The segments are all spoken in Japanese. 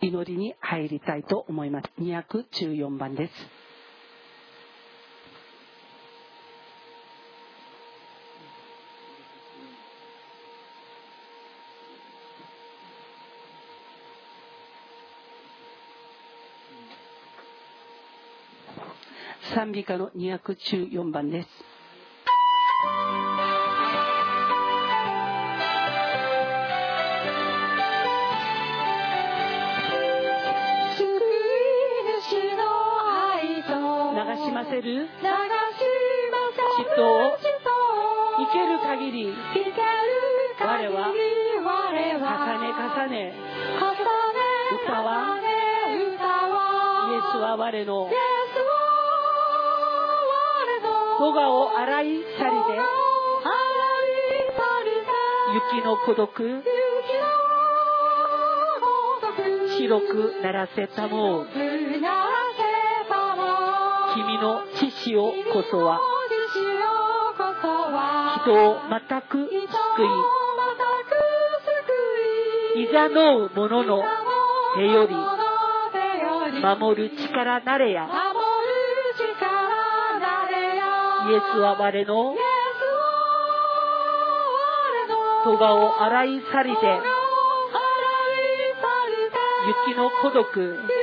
祈りに入りたいと思います。214番です。賛美歌の214番です。流しませる人。を生ける限り我は重ね重ね。歌は。イエスは我の。戸川を洗い去りで。雪の孤独。白くならせたもう君の知識をこそは。人を全く救いいざのう者の手より守る力なれや。イエスは我の戸川を洗い去りで雪の孤独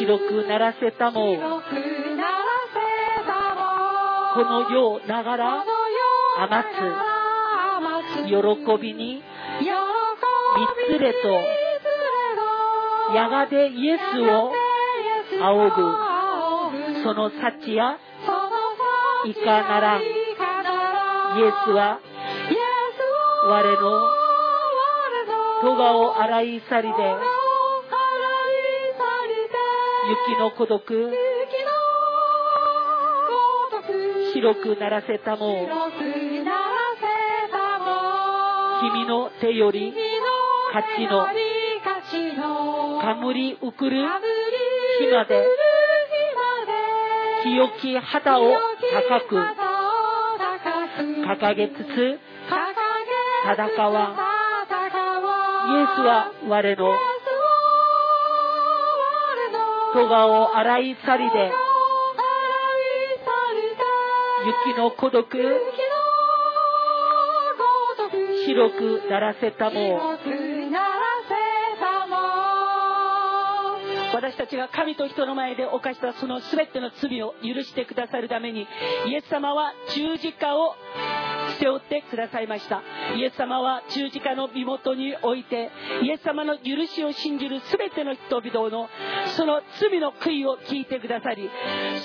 白くならせたもこの世ながら余つ喜びにみつれとやがてイエスを仰ぐ。その幸やいかならイエスは我の戸川を洗い去りで雪の孤独。白くならせたも君の手より勝ちのかむりうくる日まで。清き旗を高く。掲げつつ戦わイエスは我の戸川を洗い去りで雪の孤独白くならせたも私たちが神と人の前で犯したその全ての罪を許してくださるためにイエス様は十字架を背負ってくださいました。イエス様は十字架の身元においてイエス様の許しを信じる全ての人々のその罪の悔いを聞いてくださり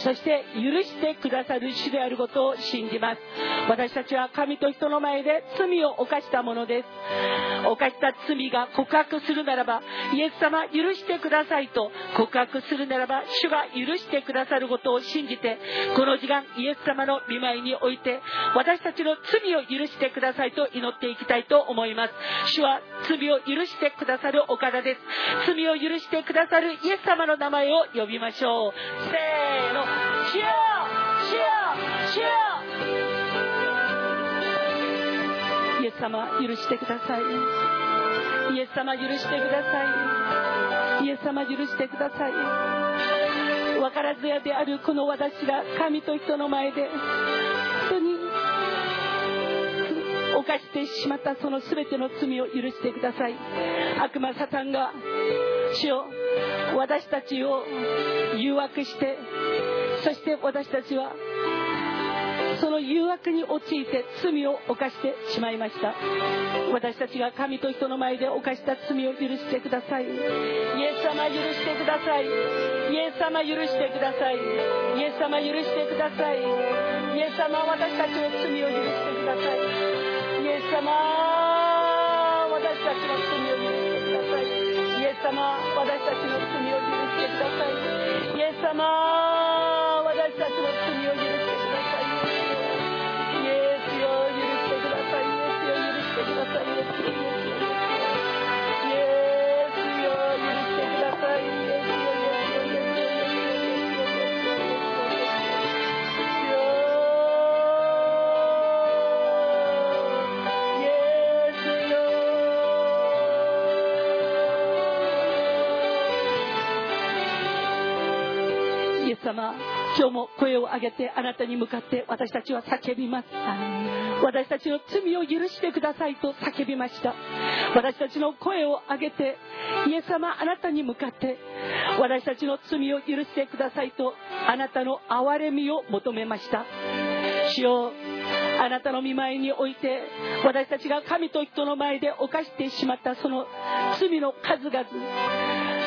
そして許してくださる主であることを信じます。私たちは神と人の前で罪を犯したものです。犯した罪が告白するならばイエス様許してくださいと告白するならば主が許してくださることを信じてこの時間イエス様の見舞いにおいて私たちの罪を許してくださいと祈っていきたいと思います。主は罪を許してくださるお方です。罪を許してくださるイエス様の名前を呼びましょう。せーの。主よ主よ主よ。ス様許してください。イエス様許してください。イエス様許してください。分からずやであるこの私が神と人の前で本当に犯してしまったその全ての罪を許してください。悪魔サタンが主よ私たちを誘惑してそして私たちはその誘惑に陥って罪を犯してしまいました。私たちが神と人の前で犯した罪を許してください。イエス様許してください。イエス様許してください。イエス様許してください。イエス様私たちの罪を許してください。イエス様私たちの罪を許してください。イエス様私たちの罪を許してください。イエス様私たちの罪様今日も声を上げてあなたに向かって私たちは叫びます。私たちの罪を許してくださいと叫びました。私たちの声を上げてイエス様あなたに向かって私たちの罪を許してくださいとあなたの憐れみを求めました。主よあなたの見舞いにおいて私たちが神と人の前で犯してしまったその罪の数々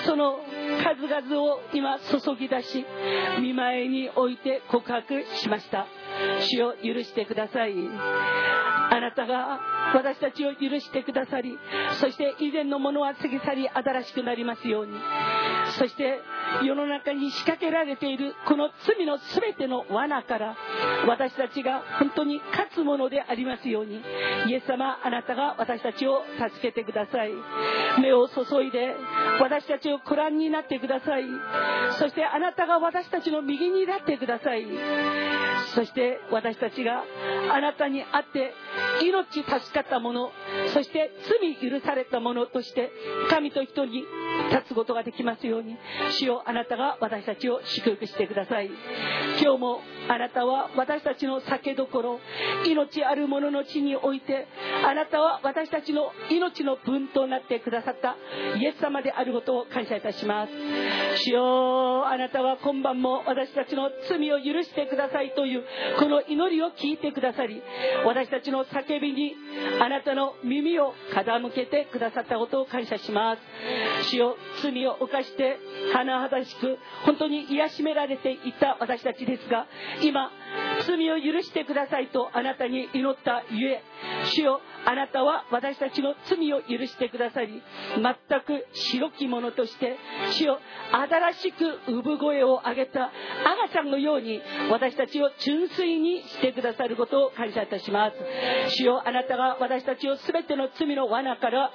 その数々を今注ぎ出し見舞いにおいて告白しました。主を許してください。あなたが私たちを許してくださりそして以前のものは過ぎ去り新しくなりますように。そして世の中に仕掛けられているこの罪の全ての罠から私たちが本当に勝つものでありますようにイエス様あなたが私たちを助けてください。目を注いで私たちをご覧になってください。そしてあなたが私たちの右になってください。そして私たちがあなたに会って命助かったものそして罪許されたものとして神と人に立つことができますように。主よあなたが私たちを祝福してください。今日もあなたは私たちの酒どころ命ある者の地においてあなたは私たちの命の分となってくださったイエス様であることを感謝いたします。主よあなたは今晩も私たちの罪を許してくださいというこの祈りを聞いてくださり私たちの叫びにあなたの耳を傾けてくださったことを感謝します。主よ罪を犯してで甚だしく本当に癒しめられていた私たちですが今罪を許してくださいとあなたに祈ったゆえ主よあなたは私たちの罪を許してくださり全く白きものとして主よ新しく産声を上げた赤ちゃんのように私たちを純粋にしてくださることを感謝いたします。主よあなたが私たちを全ての罪の罠から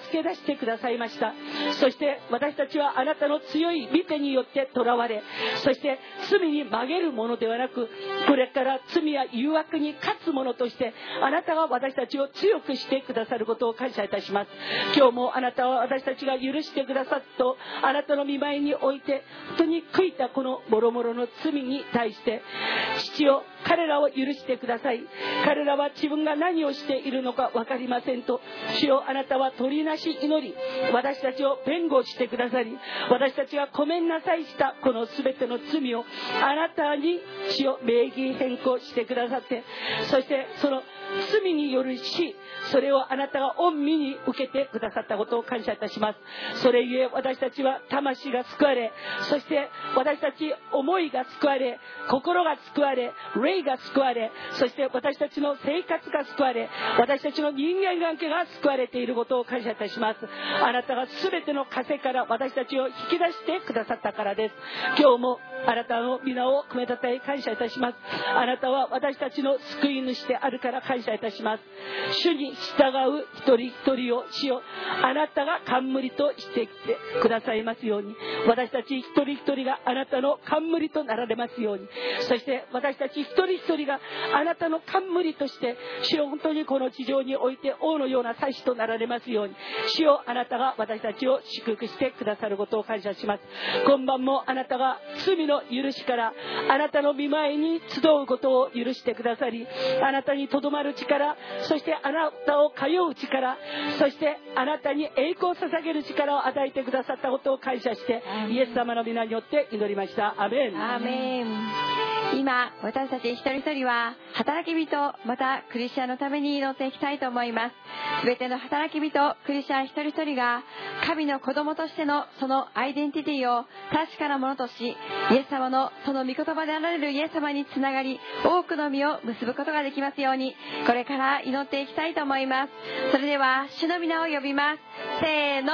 助け出してくださいました。そして私たちはあなたの強い見てによって囚われそして罪に曲げるものではなくこれからから罪や誘惑に勝つものとしてあなたが私たちを強くしてくださることを感謝いたします。今日もあなたは私たちが許してくださっとあなたの見舞いにおいて本当に悔いたこのもろもろの罪に対して父を彼らを許してください。彼らは自分が何をしているのか分かりませんと。主よあなたは取りなし祈り。私たちを弁護してくださり。私たちがごめんなさいしたこの全ての罪を。あなたに主を名義変更してくださって。そしてその罪による死。それをあなたが御身に受けてくださったことを感謝いたします。それゆえ私たちは魂が救われ。そして私たち思いが救われ。心が救われ。霊が救われそして私たちの生活が救われ私たちの人間関係が救われていることを感謝いたします。あなたが全ての枷から私たちを引き出してくださったからです。今日もあなたの皆を込めたたえ感謝いたします。あなたは私たちの救い主であるから感謝いたします。主に従う一人一人を主よう。あなたが冠としてきてくださいますように。私たち一人一人があなたの冠となられますように。そして私たち一人一人があなたの冠として主よ本当にこの地上において王のような祭司となられますように主よあなたが私たちを祝福してくださることを感謝します。今晩もあなたが罪の許しからあなたの見舞いに集うことを許してくださりあなたにとどまる力そしてあなたを通う力そしてあなたに栄光を捧げる力を与えてくださったことを感謝してイエス様の皆によって祈りました。アメン。アーメン今私たち一人一人は働き人またクリスチャンのために祈っていきたいと思います全ての働き人クリスチャン一人一人が神の子供としてのそのアイデンティティを確かなものとしイエス様のその御言葉であられるイエス様につながり多くの実を結ぶことができますようにこれから祈っていきたいと思います。それでは主の皆を。呼びますせーの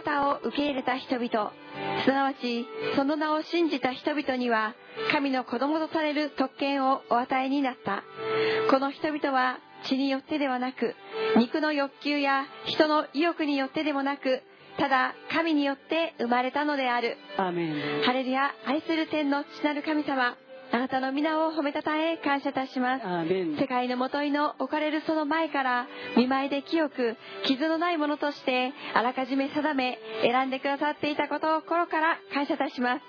方を受け入れた人々。すなわちその名を信じた人々には神の子供とされる特権をお与えになった。この人々は血によってではなく肉の欲求や人の意欲によってでもなくただ神によって生まれたのである。アーメン。ハレルヤ愛する天の父なる神様あなたの皆を褒めたたえ感謝いたします。世界のもといの置かれるその前から見舞いで清く傷のないものとしてあらかじめ定め選んでくださっていたことを心から感謝いたします。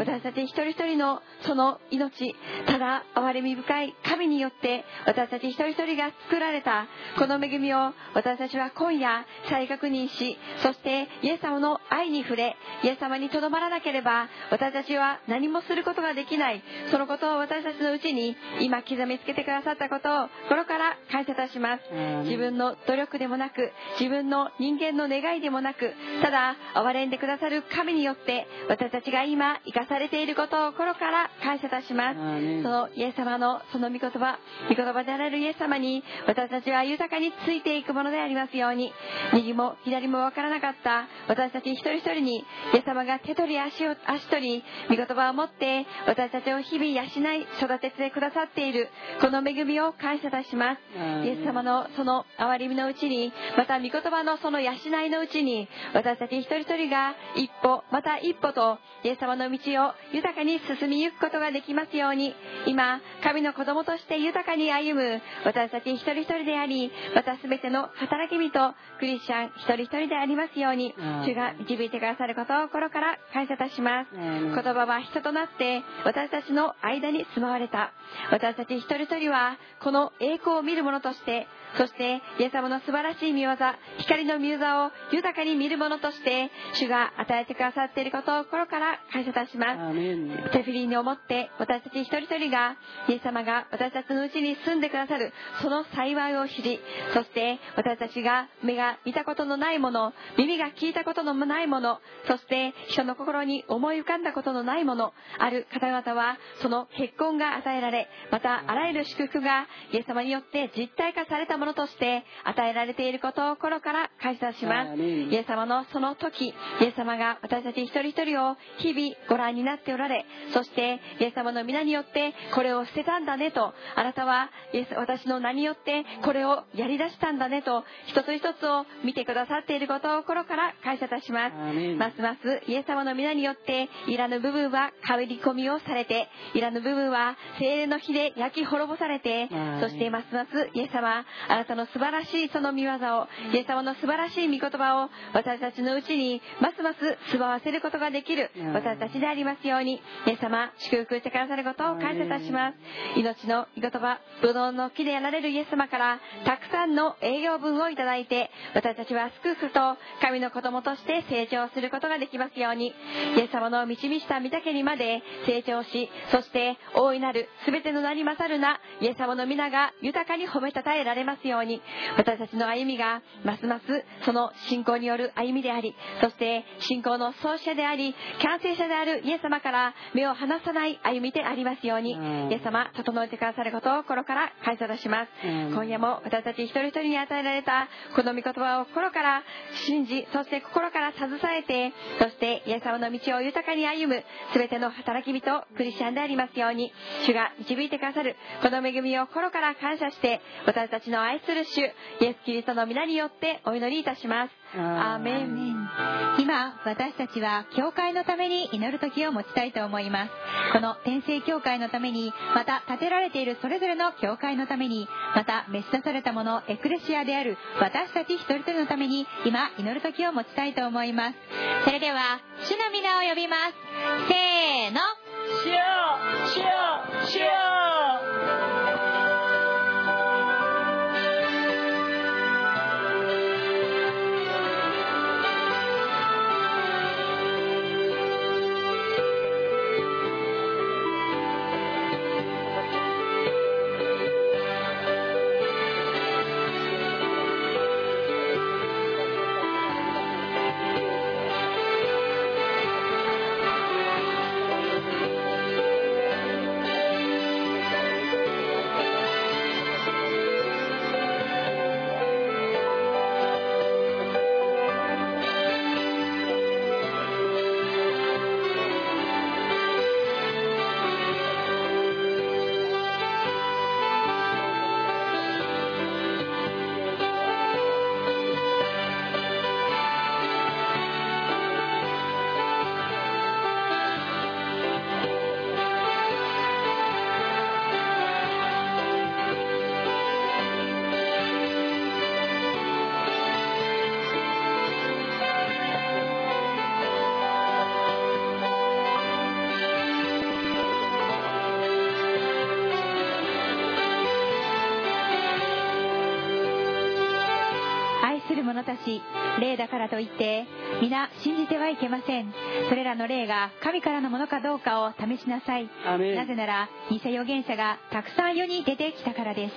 私たち一人一人のその命ただ憐れみ深い神によって私たち一人一人が作られたこの恵みを私たちは今夜再確認しそしてイエス様の愛に触れイエス様にとどまらなければ私たちは何もすることができないそのことを私たちのうちに今刻みつけてくださったことを心から感謝いたします。自分の努力でもなく自分の人間の願いでもなくただ憐れんでくださる神によって私たちが今生かされていることを心から感謝いたします。そのイエス様のその御言葉御言葉であられるイエス様に私たちは豊かについていくものでありますように右も左も分からなかった私たち一人一人にイエス様が手取り足を足取り御言葉を持って私たちを日々養い育ててくださっているこの恵みを感謝いたします。イエス様のその憐れみのうちにまた御言葉のその養いのうちに私たち一人一人が一歩また一歩とイエス様の道を豊かに進みゆくことができますように今神の子供として豊かに歩む私たち一人一人でありまた全ての働き人クリスチャン一人一人でありますようにうん。主が導いてくださることを心から感謝いたします。うん。言葉は人となって私たちの間に住まわれた。私たち一人一人はこの栄光を見る者としてそしてイエス様の素晴らしい見業光の見業を豊かに見るものとして主が与えてくださっていることを心から感謝いたします。アーメン。テフィリーに思って私たち一人一人がイエス様が私たちのうちに住んでくださるその幸いを知りそして私たちが目が見たことのないもの耳が聞いたことのないものそして人の心に思い浮かんだことのないものある方々はその結婚が与えられまたあらゆる祝福がイエス様によって実体化されたものとして与えられていることを心から感謝します。イエス様のその時イエス様が私たち一人一人を日々ご覧になっておられそしてイエス様の皆によってこれを捨てたんだねとあなたはイエス私の名によってこれをやり出したんだねと一つ一つを見てくださっていることを心から感謝いたします。ますますイエス様の皆によっていらぬ部分は帰り込みをされていらぬ部分は精霊の火で焼き滅ぼされてそしてますますイエス様あなたの素晴らしいその見業をイエス様の素晴らしい御言葉を私たちのうちにますます住まわせることができるうん。私たちでありますようにイエス様祝福してくださることを感謝いたします。命の御言葉ブドウの木でやられるイエス様からたくさんの栄養分をいただいて私たちはすくすくと神の子供として成長することができますようにイエス様の導した御岳にまで成長しそして大いなる全ての名に勝るなイエス様の皆が豊かに褒めたたえられますように。私たちの歩みがますますその信仰による歩みでありそして信仰の創始者であり完成者であるイエス様から目を離さない歩みでありますようにうん。イエス様整えてくださることを心から感謝いたします。うん。今夜も私たち一人一人に与えられたこの御言葉を心から信じそして心から携えてそしてイエス様の道を豊かに歩む全ての働き人クリスチャンでありますように主が導いてくださるこの恵みを心から感謝して私たちの愛する主イエス・キリストの皆によってお祈りいたします。アーメン。今私たちは教会のために祈る時を持ちたいと思います。この天聖教会のためにまた建てられているそれぞれの教会のためにまた召し出されたものエクレシアである私たち一人一人のために今祈る時を持ちたいと思います。それでは主の皆を呼びます。せーの。主よ主よ主よ「し霊だからといって皆信じてはいけません。それらの霊が神からのものかどうかを試しなさい。なぜなら偽預言者がたくさん世に出てきたからです。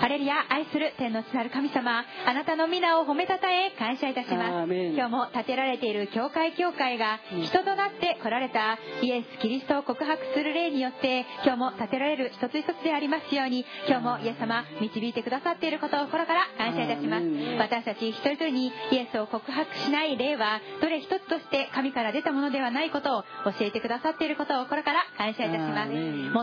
ハレルヤ愛する天の父なる神様あなたの皆を褒めたたえ感謝いたしアます今日も建てられている教会教会が人となって来られたイエス・キリストを告白する例によって今日も建てられる一つ一つでありますように今日もイエス様導いてくださっていることを心から感謝いたします私たち一人一人にイエスを告白しない例はどれ一つとして神から出たものではないことを教えてくださっていることを心から感謝いたします。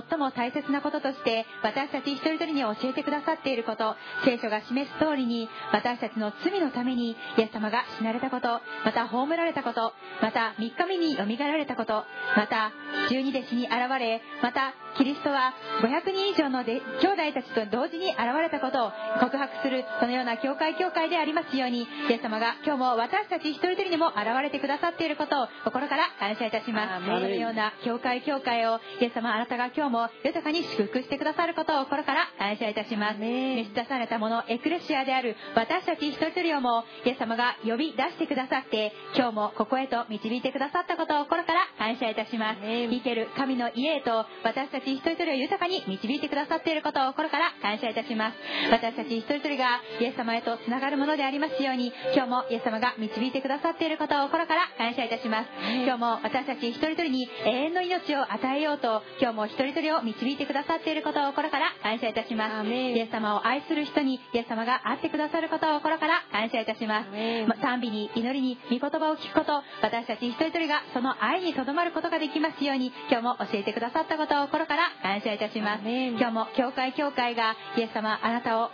最も大切なこととして私たち一人一人に教えてくださっていること聖書が示す通りに私たちの罪のためにイエス様が死なれたことまた葬られたことまた3日目によみがえられたことまた十二弟子に現れまたキリストは500人以上ので兄弟たちと同時に現れたことを告白するそのような教会教会でありますようにイエス様が今日も私たち一人一人にも現れてくださっていることを心から感謝いたします。そのような教会教会をイエス様あなたが今日も豊かに祝福してくださることを心から感謝いたします。召し出されたものエクレシアである私たち一人一人をもイエス様が呼び出してくださって今日もここへと導いてくださったことを心から感謝いたします。生ける神の家へと私たち一人一人を豊かに導いてくださっていることを心から感謝いたします。私たち一人一人がイエス様へとつながるものでありますように今日もイエス様が導いてくださっていることを心から感謝いたします。今日も私たち一人一人に永遠の命を与えようと今日も一人一人を導いてくださっていることを心から感謝いたします。イエス様を愛する人にイエス様が会ってくださることを心から感謝いたします。ま賛美に祈りに御言葉を聞くこと私たち一人一人がその愛にとどまることができますように今日も教えてくださったことを心から感謝いたします。今日も教会教会がイエス様あなたを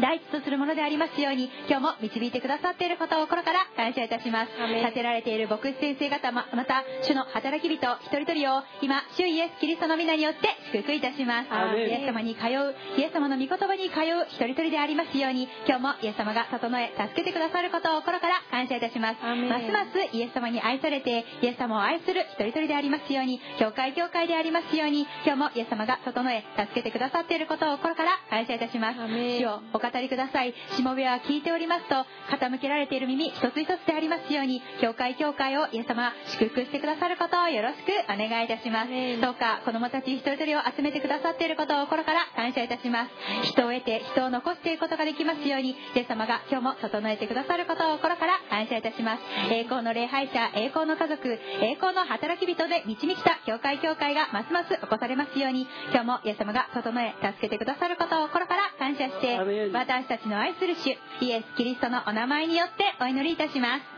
第一とするものでありますように今日も導いてくださっていることを心から感謝いたします。立てられている牧師先生方ままた主の働き人一人一人を今主イエスキリストの皆によって祝福いたします。イエス様に通うイエス様の御言葉に通う一人一人でありますように今日もイエス様が整え助けてくださることを心から感謝いたします。ますますイエス様に愛されてイエス様を愛する一人一人でありますように教会教会でありますように今日もイエス様が整え助けてくださっていることを心から感謝いたします。主をお語りください。しもべは聞いておりますと傾けられている耳一つ一つでありますように教会教会をイエス様祝福してくださることをよろしくお願いいたします。どうか子供たち一人一人を集めてくださっていることを心から感謝いたします。人を得て人を残していくことができますようにイエス様が今日も整えてくださることを心から感謝いたします。栄光の礼拝者栄光の家族栄光の働き人で導きた教会教会がますます起こされますように今日もイエス様が整え助けてくださることを心から感謝して私たちの愛する主イエス・キリストのお名前によってお祈りいたします。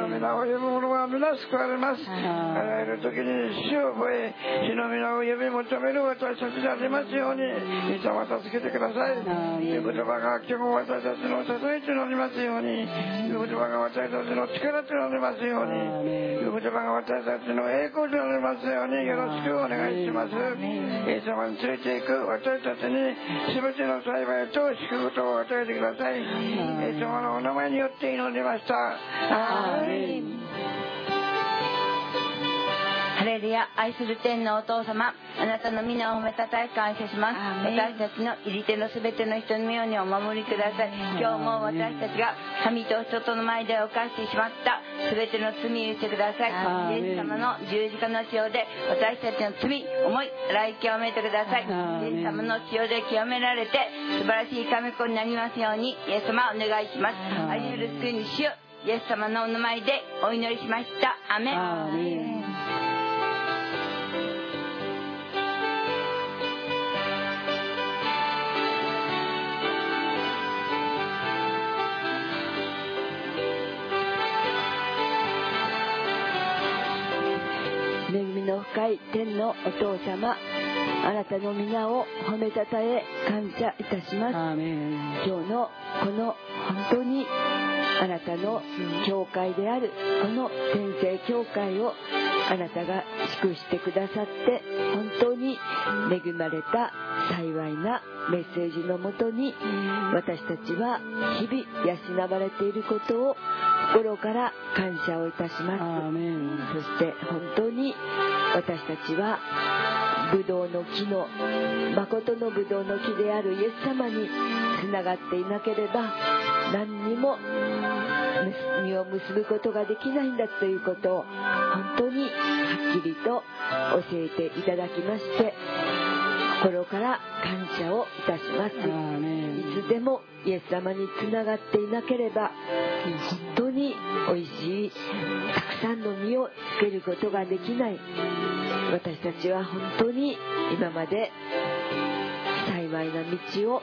の皆を呼ぶ者は皆救われます。あらゆる時に死を覚え死の皆を呼び求める私たちでありますようにイエス様助けてください。言葉が今日も私たちの支えとなりますように御言葉が私たちの力となりますように御言葉が私たちの栄光となりますようによろしくお願いします。イエス様についていく私たちに全ての幸いと祝福とを与えてください。イエス様のお名前によって祈りましたハレルヤ愛する天のお父様あなたの皆を褒めたたえ感謝します。私たちの入り手のすべての人のようにお守りください。今日も私たちが神と人との前で犯してしまった。すべての罪を許してください。イエス様の十字架の塩で私たちの罪思い来清めてください。イエス様の塩で清められて素晴らしい神子になりますようにイエス様お願いします。愛する救い主よイエス様のお名前でお祈りしました。アメン。アーメン恵みの深い天のお父様あなたの皆を褒めたたえ感謝いたします。アーメン。今日のこの本当にあなたの教会であるこの天聖教会をあなたが祝してくださって本当に恵まれた幸いなメッセージのもとに私たちは日々養われていることを心から感謝をいたしますそして本当に私たちはブドウの木の誠のブドウの木であるイエス様につながっていなければ何にも実を結ぶことができないんだということを本当にはっきりと教えていただきまして心から感謝をいたします。いつでもイエス様につながっていなければ本当に美味しいたくさんの実をつけることができない。私たちは本当に今まで幸いな道を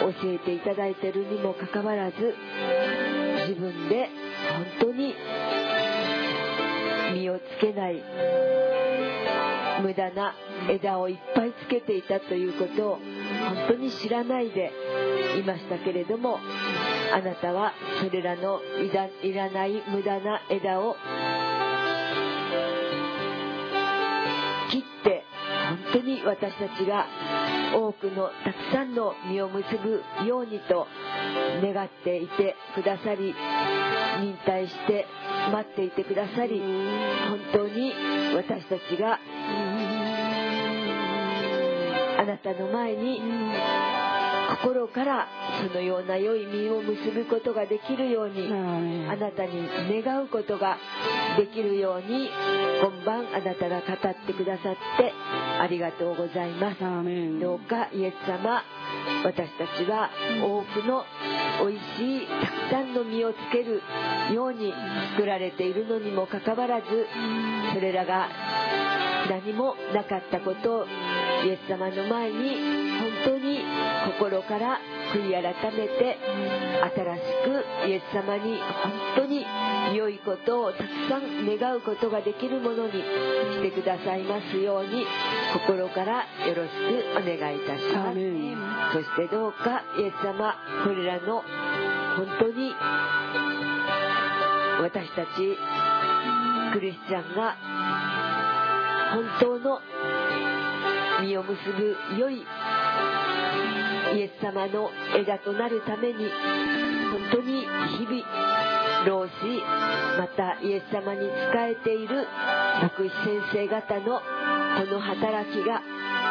教えていただいているにもかかわらず自分で本当に実をつけない無駄な枝をいっぱいつけていたということを本当に知らないでいましたけれどもあなたはそれらのいらない無駄な枝を当に私たちが多くのたくさんの実を結ぶようにと願っていてくださり忍耐して待っていてくださり本当に私たちがあなたの前に心からそのような良い実を結ぶことができるようにあなたに願うことができるように今晩あなたが語ってくださってありがとうございます。どうかイエス様私たちは多くの美味しいたくさんの実をつけるように作られているのにもかかわらずそれらが何もなかったことをイエス様の前に本当に心から悔い改めて新しくイエス様に本当に良いことをたくさん願うことができるものにしてくださいますように心からよろしくお願いいたします。そしてどうかイエス様これらの本当に私たちクリスチャンが本当の実を結ぶ良いイエス様の枝となるために本当に日々老子またイエス様に仕えている牧師先生方のこの働きが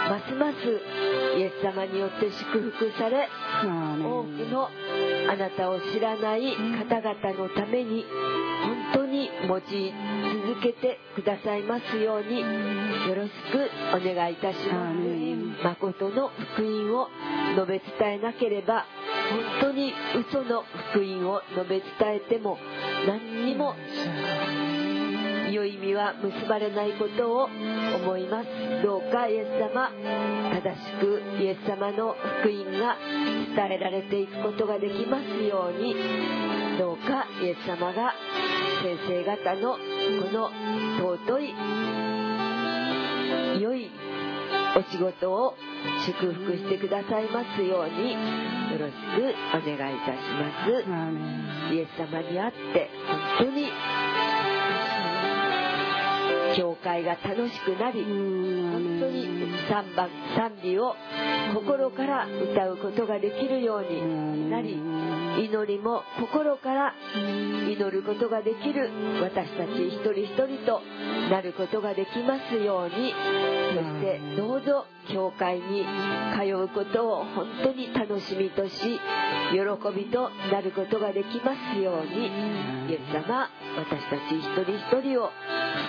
ますますイエス様によって祝福され多くのあなたを知らない方々のために本当に用い続けてくださいますようによろしくお願いいたします。誠の福音を述べ伝えなければ本当に嘘の福音を述べ伝えても何にも良い意味は結ばれないことを思います。どうかイエス様。正しくイエス様の福音が伝えられていくことができますように。どうかイエス様が先生方のこの尊い良いお仕事を祝福してくださいますようによろしくお願いいたします。イエス様にあって本当に教会が楽しくなり本当に3番賛美を心から歌うことができるようになり祈りも心から祈ることができる私たち一人一人となることができますようにそしてどうぞ教会に通うことを本当に楽しみとし喜びとなることができますようにイエス様私たち一人一人を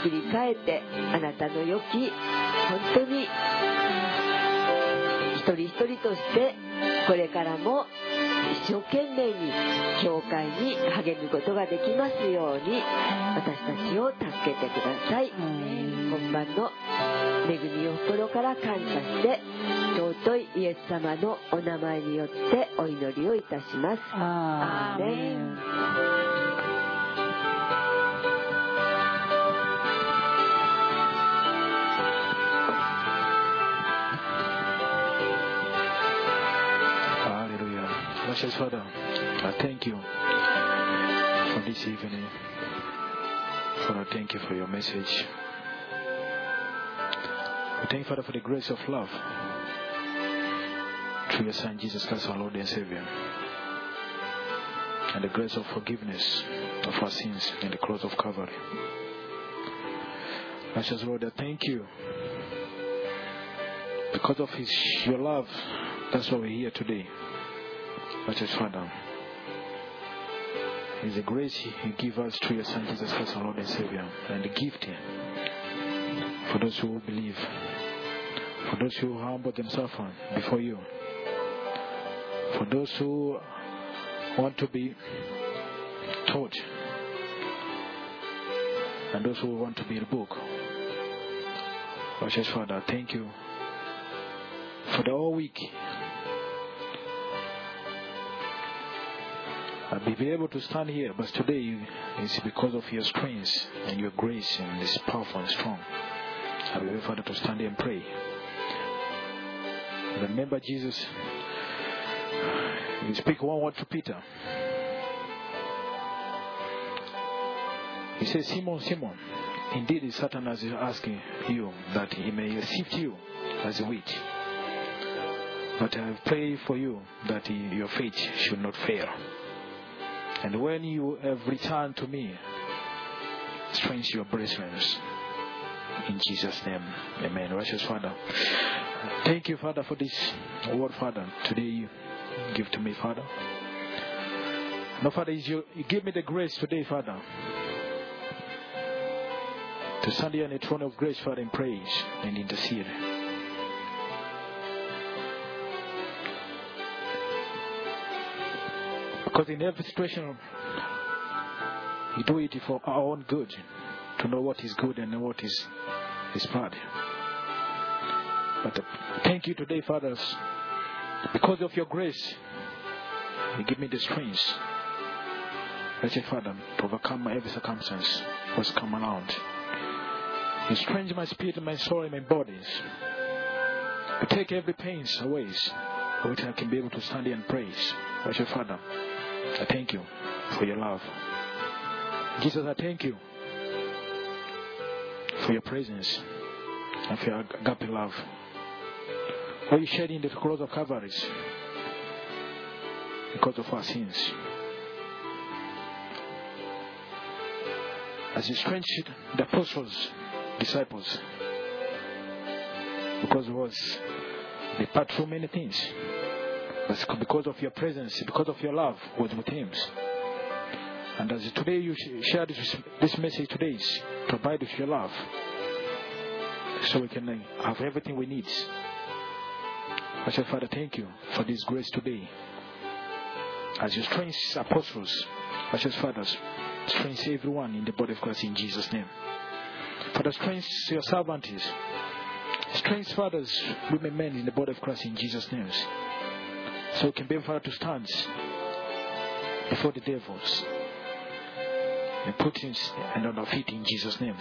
作り変えてあなたの良き本当に一人一人としてこれからも一生懸命に教会に励むことができますように私たちを助けてください。本番の恵みを心から感謝して尊いイエス様のお名前によってお祈りをいたします Precious Father, I thank you for this evening. Father, thank you for your message. We thank you, Father, for the grace of love through your Son, Jesus Christ, our Lord and Savior, and the grace of forgiveness of our sins in the cross of Calvary. Precious Lord, I thank you. Because of his, your love, that's why we're here today. Precious Father, it's the grace you give us through your Son, Jesus Christ, our Lord and Savior, and the gift for those who believe, for those who humble themselves before you, for those who want to be taught, and those who want to be the book. Precious Father, thank you for the whole week. Be able to stand here, but today it's because of your strength and your grace and it's powerful and strong. I'll be able, Father, to stand here and pray. Remember, Jesus, you speak one word to Peter. He says, Simon, Simon, indeed Satan is asking you that he may sift you as a wheat. But I pray for you that your faith should not fail. And when you have returned to me, strengthen your brethren. In Jesus' name, amen. Righteous Father, thank you, Father, for this word, Father. Today you give to me, Father. No, Father, is you, you give me the grace today, Father, to stand here on the throne of grace, Father, in praise and intercede. Because in every situation, we do it for our own good, to know what is good and what is, is bad. But uh, thank you today, fathers, because of your grace, you give me the strength, wretched Father, to overcome every circumstance what's come around. You strengthen my spirit, my soul, and my bodies. You take every pain away, so which I can be able to stand and praise. Wretched Father, I thank you for your love. Jesus, I thank you for your presence and for your agape love. For you shed in the cross of Calvary because of our sins. As you strengthened the apostles, disciples, because it was they passed through many things. Because of your presence, because of your love with, with him. And as today you share this, this message today provide with your love. So we can uh, have everything we need. I said, Father, thank you for this grace today. As you strengthen apostles, I said, Father, strengthen everyone in the body of Christ in Jesus' name. Father, strengthen your servants. Strengthen fathers, women, men in the body of Christ in Jesus' name. So we can be able to stand before the devils and put him and on our feet in Jesus' name.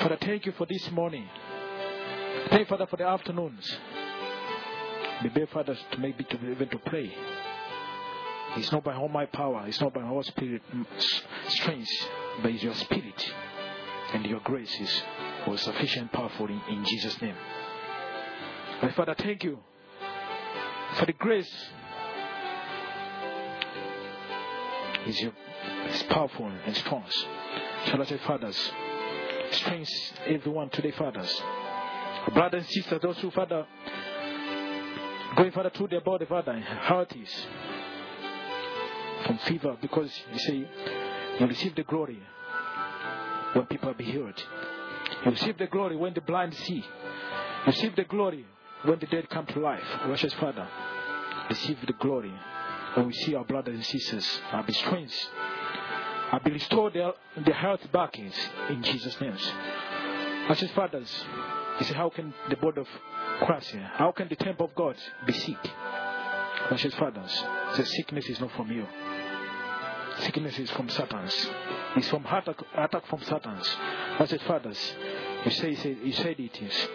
Father, thank you for this morning. Thank you, Father, for the afternoons. Be Father, to make me to be able to pray. It's not by all my power, it's not by our spirit mm, strength, but it's your spirit and your grace is was sufficient powerful in, in Jesus' name. My Father, thank you for the grace is is powerful and strong. Shall I say, fathers, strength everyone today, fathers, brothers and sisters, those who, Father, going, Father, through their body, Father, heart is from fever because you say you receive the glory when people are healed. You receive the glory when the blind see. You receive the glory when the dead come to life. Precious Father, receive the glory when we see our brothers and sisters are be strength, are be restored their, their health back in, in Jesus' name. Precious fathers, you say, how can the body of Christ, how can the temple of God be sick? Precious fathers, the sickness is not from you. Sickness is from Satan's. It's from attack, attack from Satan's. Precious fathers, you say, you said it is.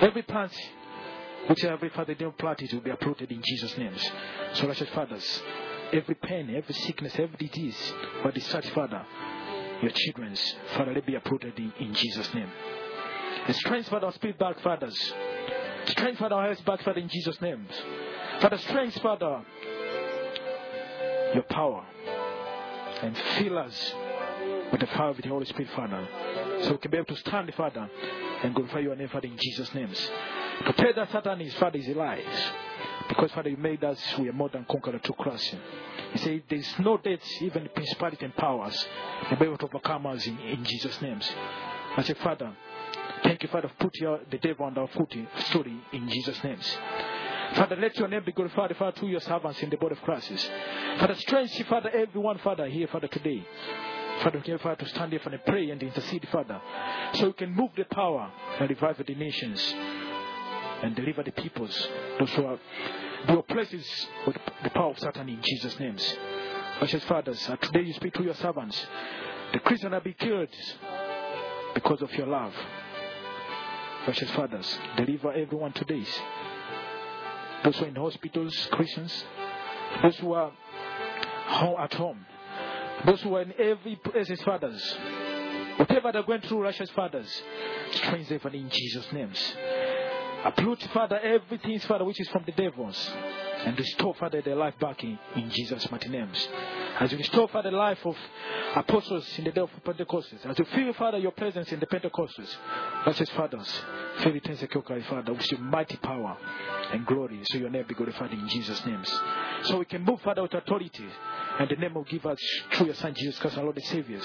Every plant which every father didn't plant it will be uprooted in Jesus' name. So, precious fathers, every pain, every sickness, every disease, what discharge, Father, your children's, Father, let be uprooted in, in Jesus' name. And strength, Father, our spirit back, fathers. Strength, Father, our back, Father, in Jesus' name. Father, strength, Father, your power. And fill us with the power of the Holy Spirit, Father. So we can be able to stand, Father, and glorify your name, Father, in Jesus' names. To tell that Satan is, Father, is a lies. Because, Father, you made us, we are more than conquerors through Christ. He said, there's no death, even principality and powers, to be able to overcome us in, in Jesus' names. I say, Father, thank you, Father, for put your, the devil under our foot in, story in Jesus' names. Father, let your name be glorified, Father, through your servants in the body of Christ. Father, strengthen, Father, everyone, Father, here, Father, today. Father, we Father, to stand here and pray and intercede, Father, so we can move the power and revive the nations and deliver the peoples, those who are the places with the power of Satan in Jesus' names. Precious fathers, uh, today you speak to your servants. The Christians are being killed because of your love. Precious fathers, deliver everyone today. Those who are in hospitals, Christians, those who are home, at home, those who are in every place, fathers, whatever they're going through, righteous fathers, strengthen them in Jesus' names. Uproot, Father, everything, Father, which is from the devils. And restore, Father, their life back in, in Jesus' mighty names. As you restore, Father, the life of apostles in the day of Pentecostals. As you feel, Father, your presence in the Pentecostals. Righteous fathers, fill it in Sekokai, Father, with your mighty power and glory. So your name be glorified in Jesus' names. So we can move, Father, with authority. And the name will give us through your Son, Jesus Christ, our Lord and Savior.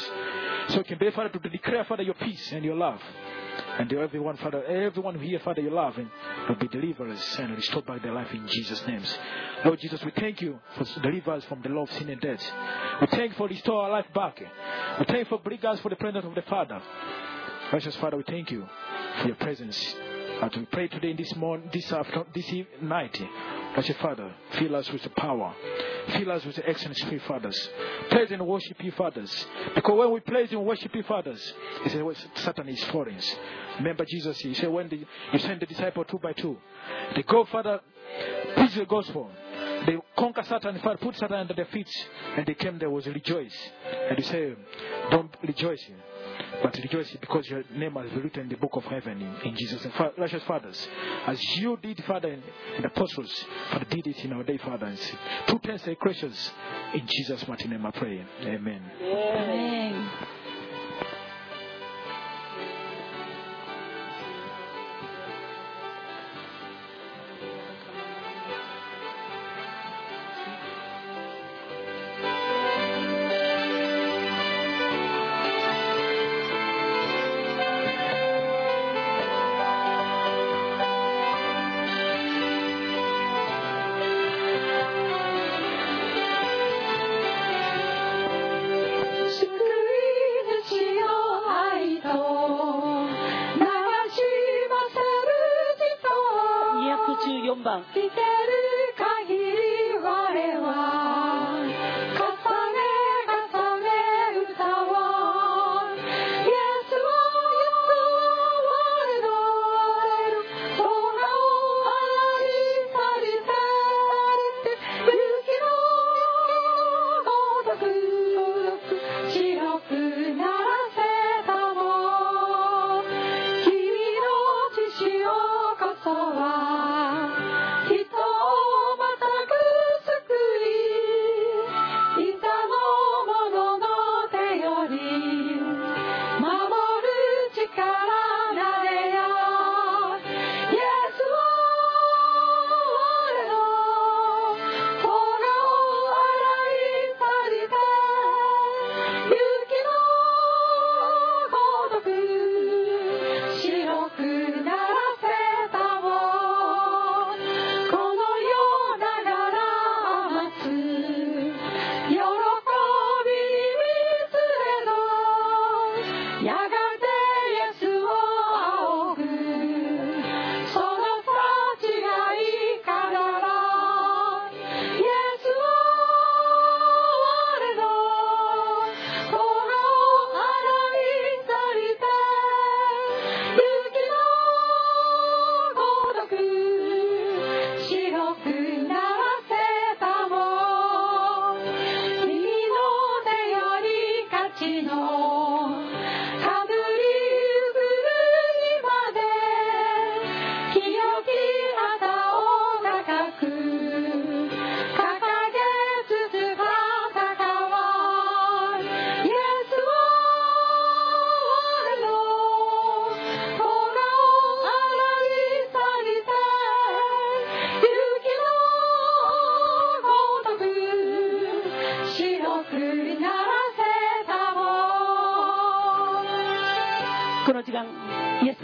So we can be, Father, to declare, Father, your peace and your love. And to everyone, Father, everyone here, Father, you love, and will be delivered and restored by their life in Jesus' names. Lord Jesus, we thank you for deliver us from the law of sin and death. We thank you for restore our life back. We thank you for bring us for the presence of the Father. Precious Father, we thank you for your presence. As we pray today in this morning, this afternoon, this night, Precious Father, fill us with the power. Fill us with excellent spirit, fathers. Praise and worship you, fathers. Because when we praise and worship you, fathers, he said, Satan is foreign. Remember Jesus, he said, when the, you send the disciple two by two, they go, Father, preach the gospel. They conquer Satan, put Satan under their feet, and they came there was rejoice. And he said, don't rejoice but rejoice because your name has been written in the book of heaven in, in Jesus' name. Fa- fathers, as you did, Father, the apostles, Father, did it in our day, Father. And two are Christians. In Jesus' mighty name I pray. Amen. Amen. 救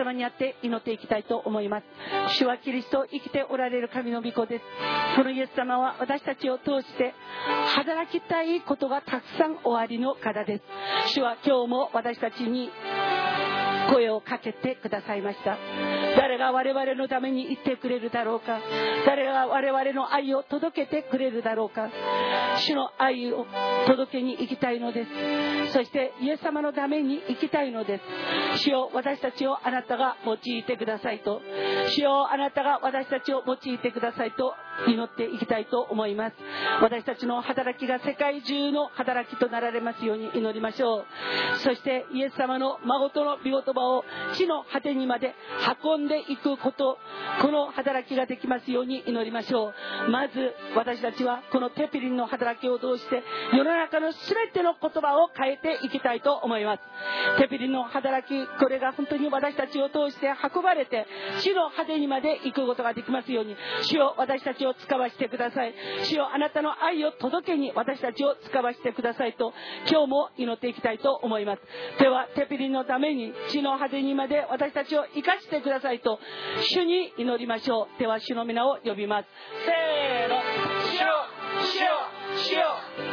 様にあって祈っていきたいと思います。主はキリスト生きておられる神の御子です。このイエス様は私たちを通して働きたいことがたくさんおありの方です。主は今日も私たちに声をかけてくださいました。誰が我々のために言ってくれるだろうか。誰が我々の愛を届けてくれるだろうか。主の愛を届けに行きたいのです。そしてイエス様のために生きたいのです。主よ私たちをあなたが用いてくださいと。主よあなたが私たちを用いてくださいと。祈っていきたいと思います。私たちの働きが世界中の働きとなられますように祈りましょう。そしてイエス様の孫との御言葉を地の果てにまで運んでいくこと。この働きができますように祈りましょう。まず私たちはこのテピリンの働きを通して世の中の全ての言葉を変えていきたいと思います。テピリンの働きこれが本当に私たちを通して運ばれて地の果てにまで行くことができますように。主を私たちを使わせてください。主よあなたの愛を届けに私たちを使わせてくださいと今日も祈っていきたいと思います。ではテピリンのために地の果てにまで私たちを生かしてくださいと主に祈りましょう。では主の皆を呼びます。せーの。主よ主よ主よ。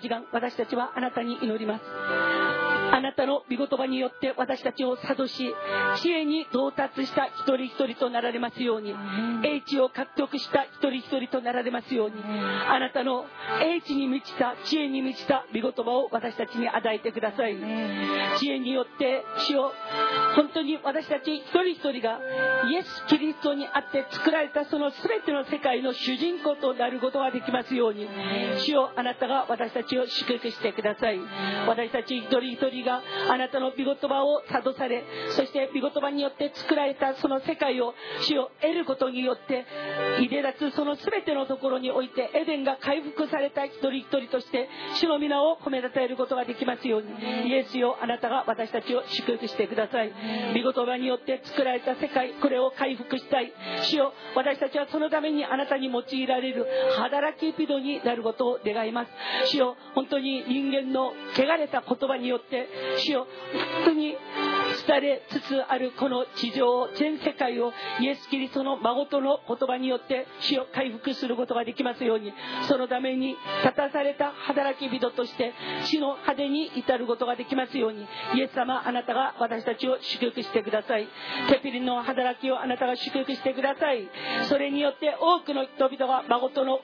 時間私たちはあなたに祈ります。あなたの御言葉によって私たちを諭し知恵に到達した一人一人となられますように英知を獲得した一人一人となられますようにあなたの英知に満ちた知恵に満ちた御言葉を私たちに与えてください。知恵によって主を本当に私たち一人一人がイエス・キリストにあって作られたその全ての世界の主人公となることができますように主よあなたが私たちを祝福してください。私たち一人一人があなたの御言葉を諭されそして御言葉によって作られたその世界を主を得ることによっていで立つその全てのところにおいてエデンが回復された一人一人として主の皆を褒めたたえることができますようにイエスよあなたが私たちを祝福してください。御言葉によって作られた世界これを回復したい。主よ私たちはそのためにあなたに用いられる働き人になることを願います。主よ本当に人間の汚れた言葉によって主よ本当に廃れつつあるこの地上を全世界をイエス・キリストの孫との言葉によって主を回復することができますようにそのために立たされた働き人として死の果てに至ることができますようにイエス様あなたが私たちを祝福してください。テピリの働きをあなたが祝福してください。それによって多くの人々が孫との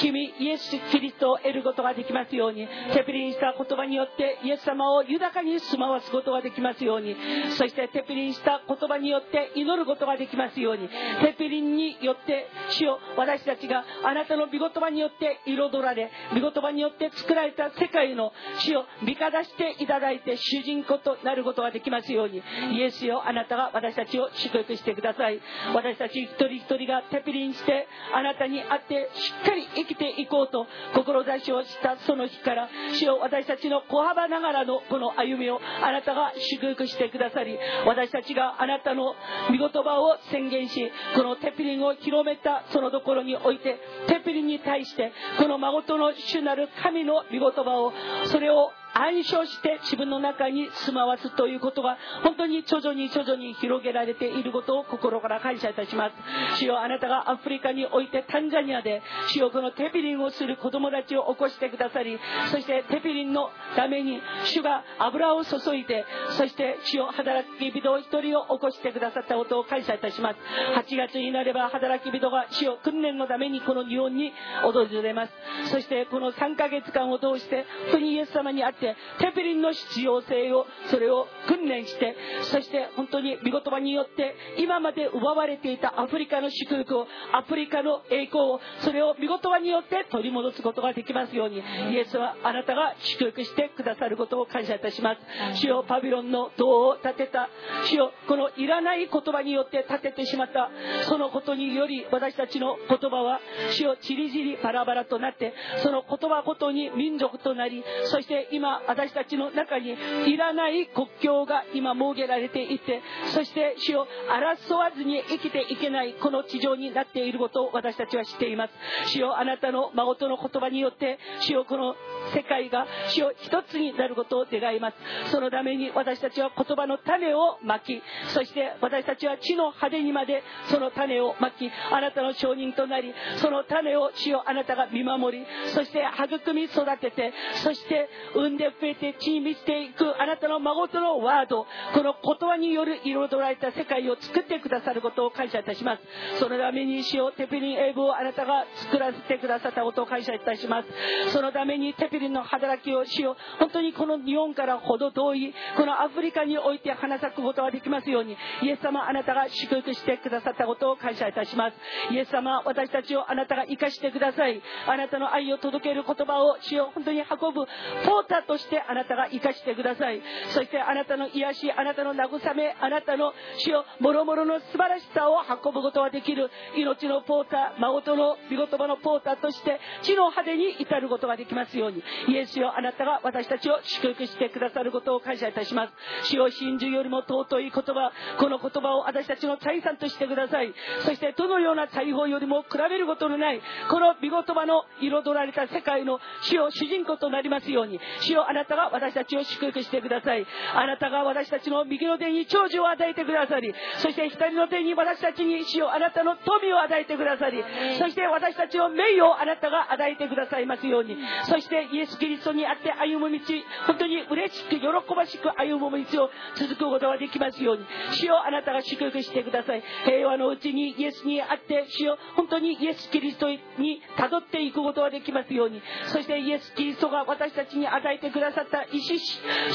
君イエス・キリストを得ることができますようにテピリンした言葉によってイエス様を豊かに住まわすことができますようにそしてテピリンした言葉によって祈ることができますようにテピリンによって主を私たちがあなたの御言葉によって彩られ御言葉によって作られた世界の主を見かだしていただいて主人公となることができますようにイエスよあなたが私たちを祝福してください。私たち一人一人がテピリンしてあなたに会ってしっかり生ききていこうと志をしたその日から主よ私たちの小幅ながらのこの歩みをあなたが祝福してくださり私たちがあなたの御言葉を宣言しこのテピリンを広めたそのところにおいてテピリンに対してこの孫との主なる神の御言葉をそれを暗唱して自分の中に住まわすということが本当に徐々に徐々に広げられていることを心から感謝いたします。主よあなたがアフリカにおいてタンザニアで主よこのテピリンをする子供たちを起こしてくださりそしてテピリンのために主が油を注いでそして主よ働き人を一人を起こしてくださったことを感謝いたします。8月になれば働き人が主よ訓練のためにこの日本に訪れます。そしてこの3ヶ月間を通して本当にイエス様にあってテピリンの必要性をそれを訓練してそして本当に御言葉によって今まで奪われていたアフリカの祝福をアフリカの栄光をそれを御言葉によって取り戻すことができますようにイエスはあなたが祝福してくださることを感謝いたします。主よパビロンの塔を建てた。主よこのいらない言葉によって建ててしまった。そのことにより私たちの言葉は主よちりぢりバラバラとなってその言葉ごとに民族となりそして今私たちの中にいらない国境が今設けられていてそして主を争わずに生きていけないこの地上になっていることを私たちは知っています。主よあなたの孫との言葉によって主よこの世界が主を一つになることを願います。そのために私たちは言葉の種をまきそして私たちは地の果てにまでその種をまきあなたの証人となりその種を主よあなたが見守りそして育み育ててそして産んで増えて地に満ちていくあなたの孫とのワード。この言葉による彩られた世界を作ってくださることを感謝いたします。そのために主よテピリン英語をあなたが作らせてくださったことを感謝いたします。そのためにテピリンの働きをしよう。本当にこの日本からほど遠いこのアフリカにおいて花咲くことができますようにイエス様あなたが祝福してくださったことを感謝いたします。イエス様私たちをあなたが生かしてください。あなたの愛を届ける言葉をしよ本当に運ぶポータとしてあなたが生かしてください。そしてあなたの癒しあなたの慰めあなたの主よもろもろの素晴らしさを運ぶことができる。命のポーター孫との御言葉のポーターとして地の果てに至ることができますように。イエスよあなたが私たちを祝福してくださることを感謝いたします。主を真珠よりも尊い言葉この言葉を私たちの財産としてください。そしてどのような財宝よりも比べることのないこの御言葉の彩られた世界の主を主人公となりますように。主よあなたが私たちを祝福してください。あなたが私たちの右の手に長寿を与えてくださりそして左の手に私たちに主よあなたの富を与えてくださりそして私たちの名誉をあなたが与えてくださいますように。そしてイエス・キリストにあって歩む道本当に嬉しく喜ばしく歩む道を続くことができますように。主よあなたが祝福してください。平和のうちにイエスにあって主よ本当にイエス・キリストにたどっていくことができますように。そしてイエス・キリストが私たちに与えてくださった石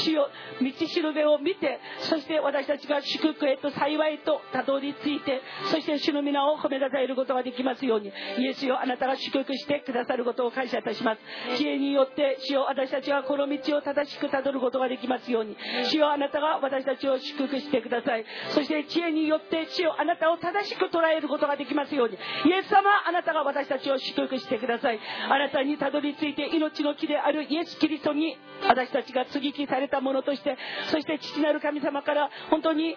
主よ道しるべを見てそして私たちが祝福へと幸いとたどり着いてそして主の皆を褒めたたえることができますようにイエスよあなたが祝福してくださることを感謝いたします。知恵によって主よ私たちはこの道を正しくたどることができますように主よあなたが私たちを祝福してください。そして知恵によって主よあなたを正しく捉えることができますようにイエス様あなたが私たちを祝福してください。あなたにたどり着いて命の木であるイエス・キリストに私たちが接ぎ木されたものとしてそして父なる神様から本当に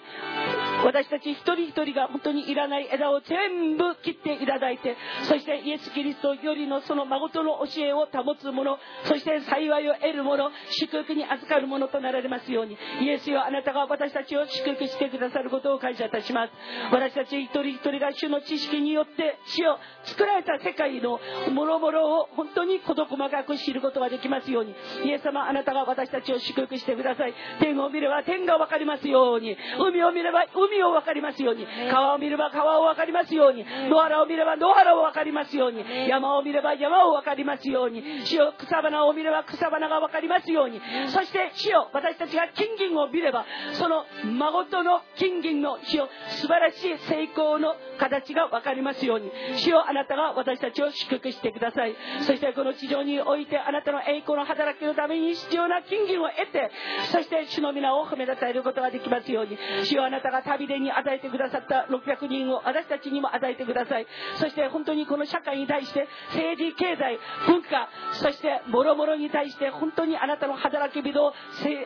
私たち一人一人が本当にいらない枝を全部切っていただいてそしてイエス・キリストよりのその孫との教えを保つ者そして幸いを得る者祝福に預かる者となられますように。イエスよあなたが私たちを祝福してくださることを感謝いたします。私たち一人一人が主の知識によって主を作られた世界のもろもろを本当に事細かく知ることができますように。イエス様あなたが私たちを祝福してください。天を見れば天が分かりますように。海を見れば海を分かりますように。川を見れば川を分かりますように。野原を見れば野原を分かりますように。山を見れば山を分かりますように。主よ草花を見れば草花が分かりますように。そして主よ私たちが金銀を見ればその孫との金銀の主よ素晴らしい成功の形が分かりますように。主よあなたが私たちを祝福してください。そしてこの地上においてあなたの栄光の働きのためにに必要な金銀を得てそして主の皆を褒めたたえることができますように。主よあなたがダビデに与えてくださった600人を私たちにも与えてください。そして本当にこの社会に対して政治経済文化そしてもろもろに対して本当にあなたの働き人を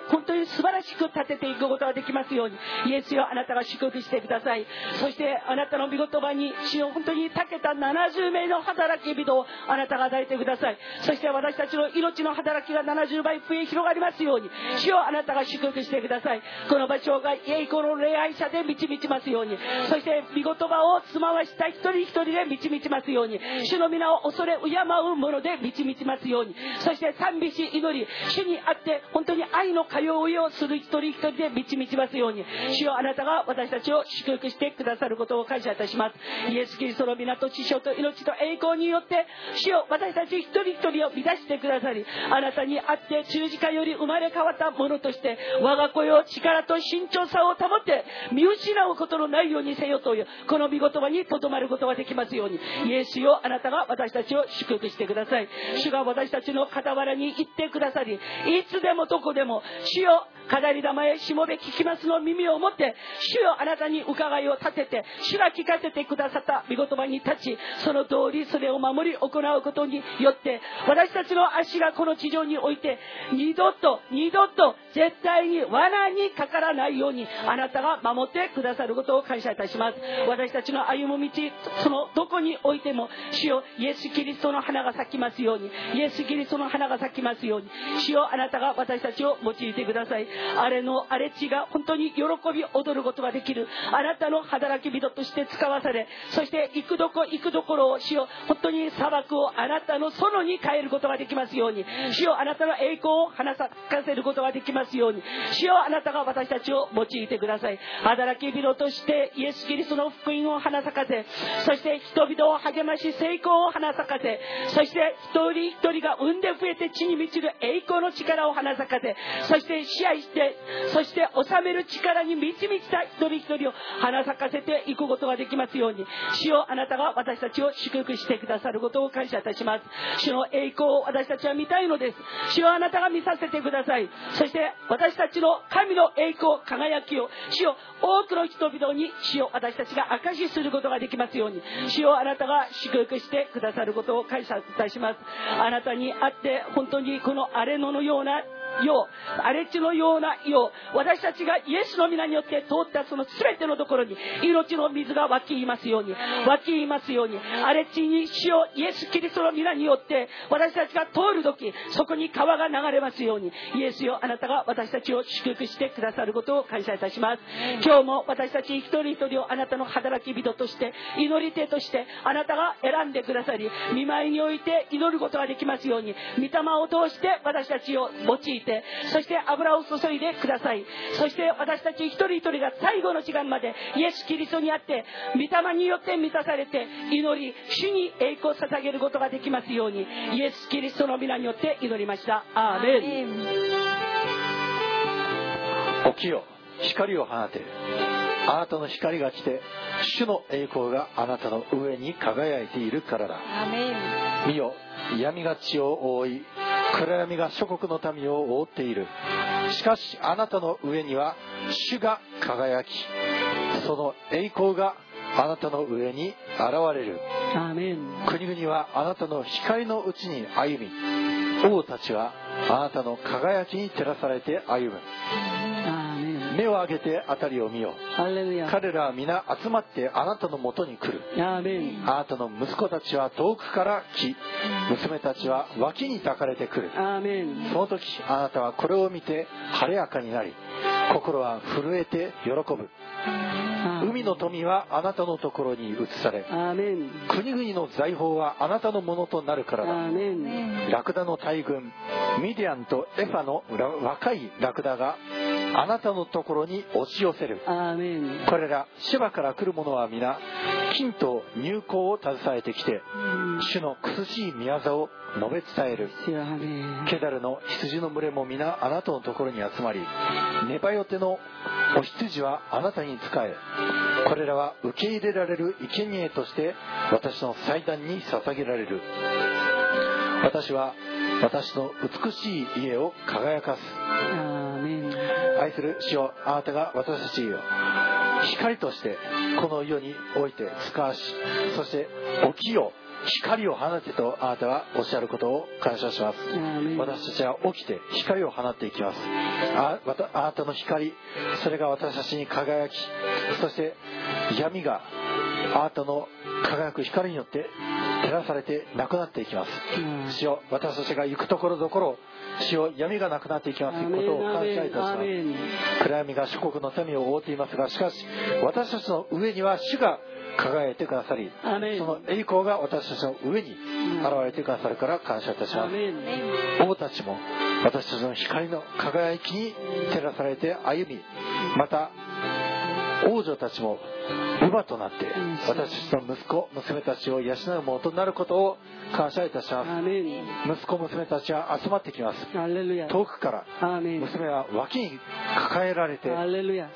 本当に素晴らしく立てていくことができますように。イエスよあなたが祝福してください。そしてあなたの御言葉に主を本当に長けた70名の働き人をあなたが与えてください。そして私たちの命の働きが70倍増え広がりますように主をあなたが祝福してくださいこの場所が栄光の礼拝者で導きますように。そして御言葉を住まわした一人一人で導きますように。主の皆を恐れ敬うもので導きますように。そして賛美し祈り主にあって本当に愛の通いをする一人一人で導きますように。主よあなたが私たちを祝福してくださることを感謝いたします。イエス・キリストの皆と知性と命と栄光によって主よ私たち一人一人を満たしてくださりあなたにあって十字架より生まれ変わったものとして我が子よ力と慎重さを保って見失うことのないようにせよというこの御言葉にとどまることができますように。イエスよあなたが私たちを祝福してください。主が私たちの傍らに行ってくださりいつでもどこでも主よ飾り玉へしもべ聞きますの耳を持って主よあなたに伺いを立てて主が聞かせてくださった御言葉に立ちその通りそれを守り行うことによって私たちの足がこの地上に置いて二度と二度と絶対に罠にかからないようにあなたが守ってくださることを感謝いたします。私たちの歩む道そのどこにおいても主よイエス・キリストの花が咲きますようにイエス・キリストの花が咲きますように主よあなたが私たちを用いてください。あれの荒れ地が本当に喜び踊ることができる。あなたの働き人として使わされそして行くどこ行くどころを主よ本当に砂漠をあなたの園に変えることができますように。主よあなたの栄光を花咲かせることができますように。主よあなたが私たちを用いてください。働き人としてイエス・キリストの福音を花咲かせそして人々を励まし成功を花咲かせそして一人一人が産んで増えて地に満ちる栄光の力を花咲かせそして支配してそして治める力に満ち満ちた一人一人を花咲かせていくことができますように。主よあなたが私たちを祝福してくださることを感謝いたします。主の栄光を私たちは見たいのです。主よあなたが見させてください。そして私たちの神の栄光輝きを主よ多くの人々に主を私たちが証しすることができますように。主よあなたが祝福してくださることを感謝いたします。あなたにあって本当にこの荒れ野のようなよ。う荒れ地のようなよ。う私たちがイエスの皆によって通ったその全てのところに命の水が湧きますように湧きますように荒れ地に主をイエス・キリストの皆によって私たちが通る時そこに川が流れますようにイエスよあなたが私たちを祝福してくださることを感謝いたします。今日も私たち一人一人をあなたの働き人として祈り手としてあなたが選んでくださり見舞いにおいて祈ることができますように御霊を通して私たちを用いてそして油を注いでください。そして私たち一人一人が最後の時間までイエス・キリストにあって御霊によって満たされて祈り主に栄光を捧げることができますようにイエス・キリストの皆によって祈りました。アーメン。起きよ。光を放て。あなたの光が来て主の栄光があなたの上に輝いているからだ。見よ。闇が地を覆い暗闇が諸国の民を覆っている。しかしあなたの上には主が輝きその栄光があなたの上に現れる。国々はあなたの光のうちに歩み王たちはあなたの輝きに照らされて歩む目を上げて辺りを見よハレルヤ彼らは皆集まってあなたのもとに来る。あなたの息子たちは遠くから来娘たちは脇に抱かれてくる。その時あなたはこれを見て晴れやかになり心は震えて喜ぶ。海の富はあなたのところに移され国々の財宝はあなたのものとなるからだ。ラクダの大群ミディアンとエファのら若いラクダがあなたのところに押し寄せる。アーメン。これらシバから来る者は皆金と入香を携えてきて主の苦しい宮沢を述べ伝える。ケダルの羊の群れも皆あなたのところに集まりネバヨテのお羊はあなたに仕えこれらは受け入れられる生贄として私の祭壇に捧げられる。私は私の美しい家を輝かす愛する主よあなたが私たちを光としてこの世において使わしそして起きよ光を放てとあなたがおっしゃることを感謝します。私たちは起きて光を放っていきます。あまたあなたの光それが私たちに輝きそして闇があなたの輝く光によって照らされてなくなっていきます。主よ私たちが行くところどころ主よ闇がなくなっていきます。ということを感謝いたします。暗闇が諸国の民を覆っていますがしかし私たちの上には主が輝いてくださりその栄光が私たちの上に現れてくださるから感謝いたします。王たちも私たちの光の輝きに照らされて歩みまた王女たちも馬となって私たちの息子娘たちを養うものとなることを感謝いたします。息子娘たちは集まってきます。遠くから娘は脇に抱えられて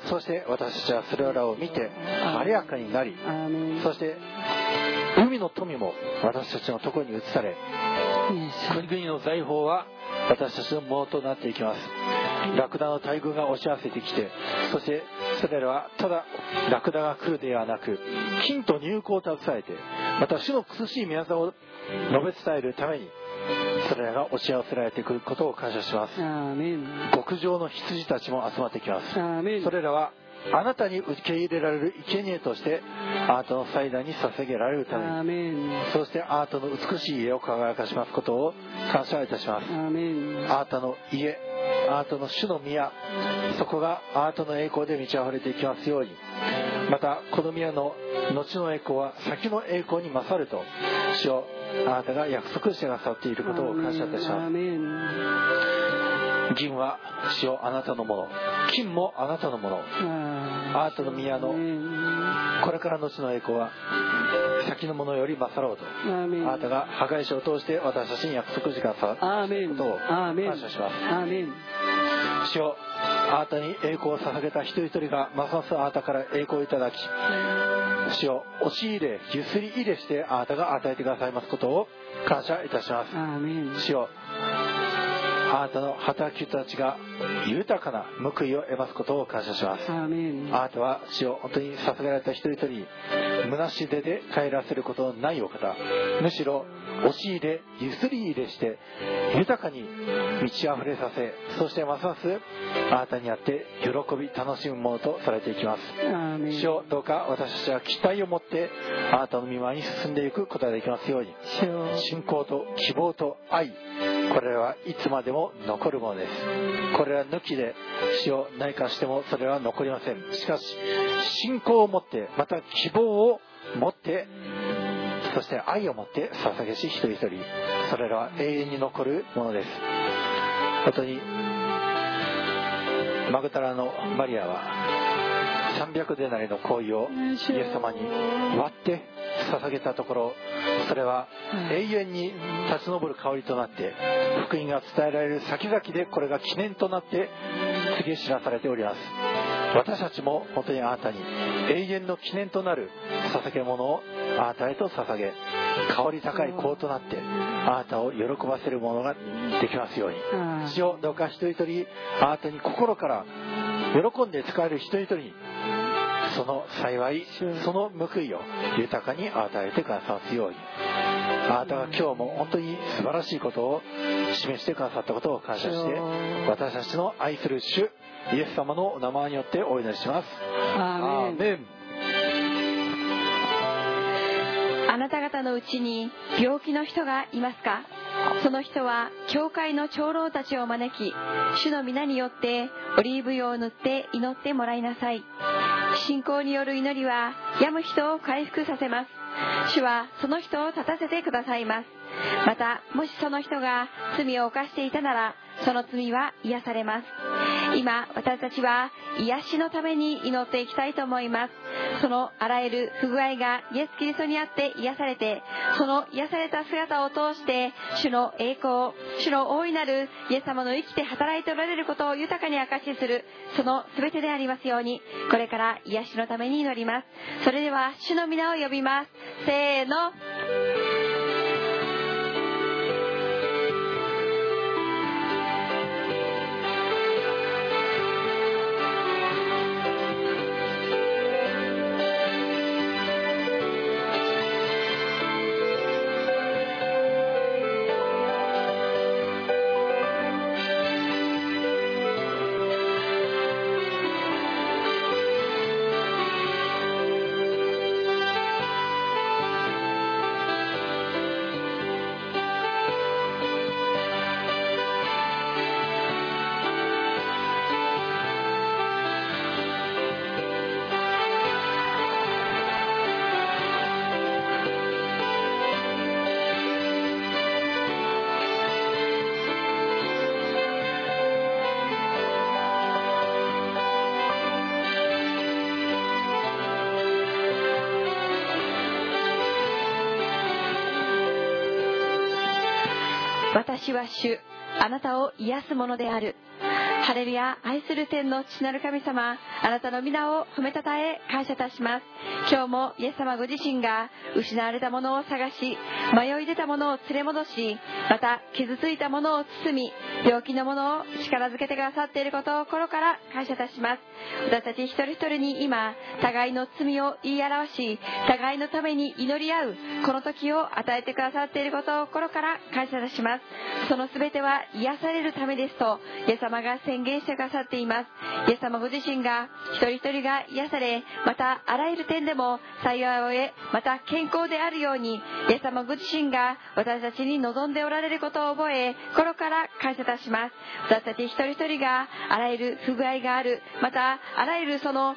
そして私たちはそれらを見て晴れやかになりそして海の富も私たちのところに移され国々の財宝は私たちのものとなっていきますラクダの大群が押し合わせてきてそしてそれらはただラクダが来るではなく金と入港を携えてまた主の苦しい宮沢を述べ伝えるためにそれらが押し合わせられてくることを感謝します。アメン極上の羊たちも集まってきます。アメンそれらはあなたに受け入れられる生贄としてあなたの祭壇に捧げられるためにアメンそしてあなたの美しい家を輝かしますことを感謝いたします。アメンあなたの家あなたの主の宮。そこがあなたの栄光で満ち溢れていきますように。またこの宮の後の栄光は先の栄光に勝ると主をあなたが約束してくださっていることを感謝いたします。銀は主をあなたのもの。金もあなたのもの。あなたの宮のこれから後の栄光は先のものより勝ろうと。あなたが破壊者を通して私たちに約束してくださアーメンことをアーメン感謝します。アーメン主よあなたに栄光を捧げた一人一人がますますあなたから栄光をいただき主よ押し入れゆすり入れしてあなたが与えてくださいますことを感謝いたします。主よあなたの働き人たちが豊かな報いを得ますことを感謝します。あなたは主を本当に捧げられた一人一人に虚し出で帰らせることのないお方。むしろ押し入れゆすり入れして豊かに満ち溢れさせそしてますますあなたにあって喜び楽しむものとされていきます。主をどうか私たちは期待を持ってあなたの見舞いに進んでいくことができますように。信仰と希望と愛これはいつまでも残るものです。これら抜きで死を何かしてもそれは残りません。しかし信仰を持ってまた希望を持ってそして愛を持って捧げし一人一人。それらは永遠に残るものです。本当にマグダラのマリアは300デナリの行為をイエス様に割って捧げたところそれは永遠に立ち上る香りとなって福音が伝えられる先々でこれが記念となって告げ知らされております。私たちも本当にあなたに永遠の記念となる捧げ物をあなたへと捧げ香り高い香となってあなたを喜ばせるものができますように。主をどうか一人一人あなたに心から喜んで使える一人一人にその幸いその報いを豊かに与えてくださますように。あなたが今日も本当に素晴らしいことを示してくださったことを感謝して私たちの愛する主イエス様のお名前によってお祈りします。アーメン。アーメン。あなた方のうちに病気の人がいますか？その人は教会の長老たちを招き主の皆によってオリーブ油を塗って祈ってもらいなさい信仰による祈りは病む人を回復させます。主はその人を立たせてくださいます。またもしその人が罪を犯していたならその罪は癒されます。今私たちは癒しのために祈っていきたいと思います。そのあらゆる不具合がイエス・キリストにあって癒されてその癒された姿を通して主の栄光主の大いなるイエス様の生きて働いておられることを豊かに証しするその全てでありますようにこれから癒しのために祈ります。それでは主の皆を呼びます。せーの。私は主。あなたを癒すものである。ハレルヤ愛する天の父なる神様。あなたの皆を褒めたたえ感謝いたします。今日もイエス様ご自身が失われたものを探し迷い出たものを連れ戻しまた傷ついたものを包み病気のものを力づけてくださっていることを心から感謝いたします私たち一人一人に今互いの罪を言い表し互いのために祈り合うこの時を与えてくださっていることを心から感謝いたします。その全ては癒されるためですとイエス様が宣言してくださっています。イエス様ご自身が一人一人が癒されまたあらゆる点でも幸いを得また健康であるようにイエス様ご自身が私たちに望んでおられることを覚え心から感謝たします。私たち一人一人があらゆる不具合があるまたあらゆるその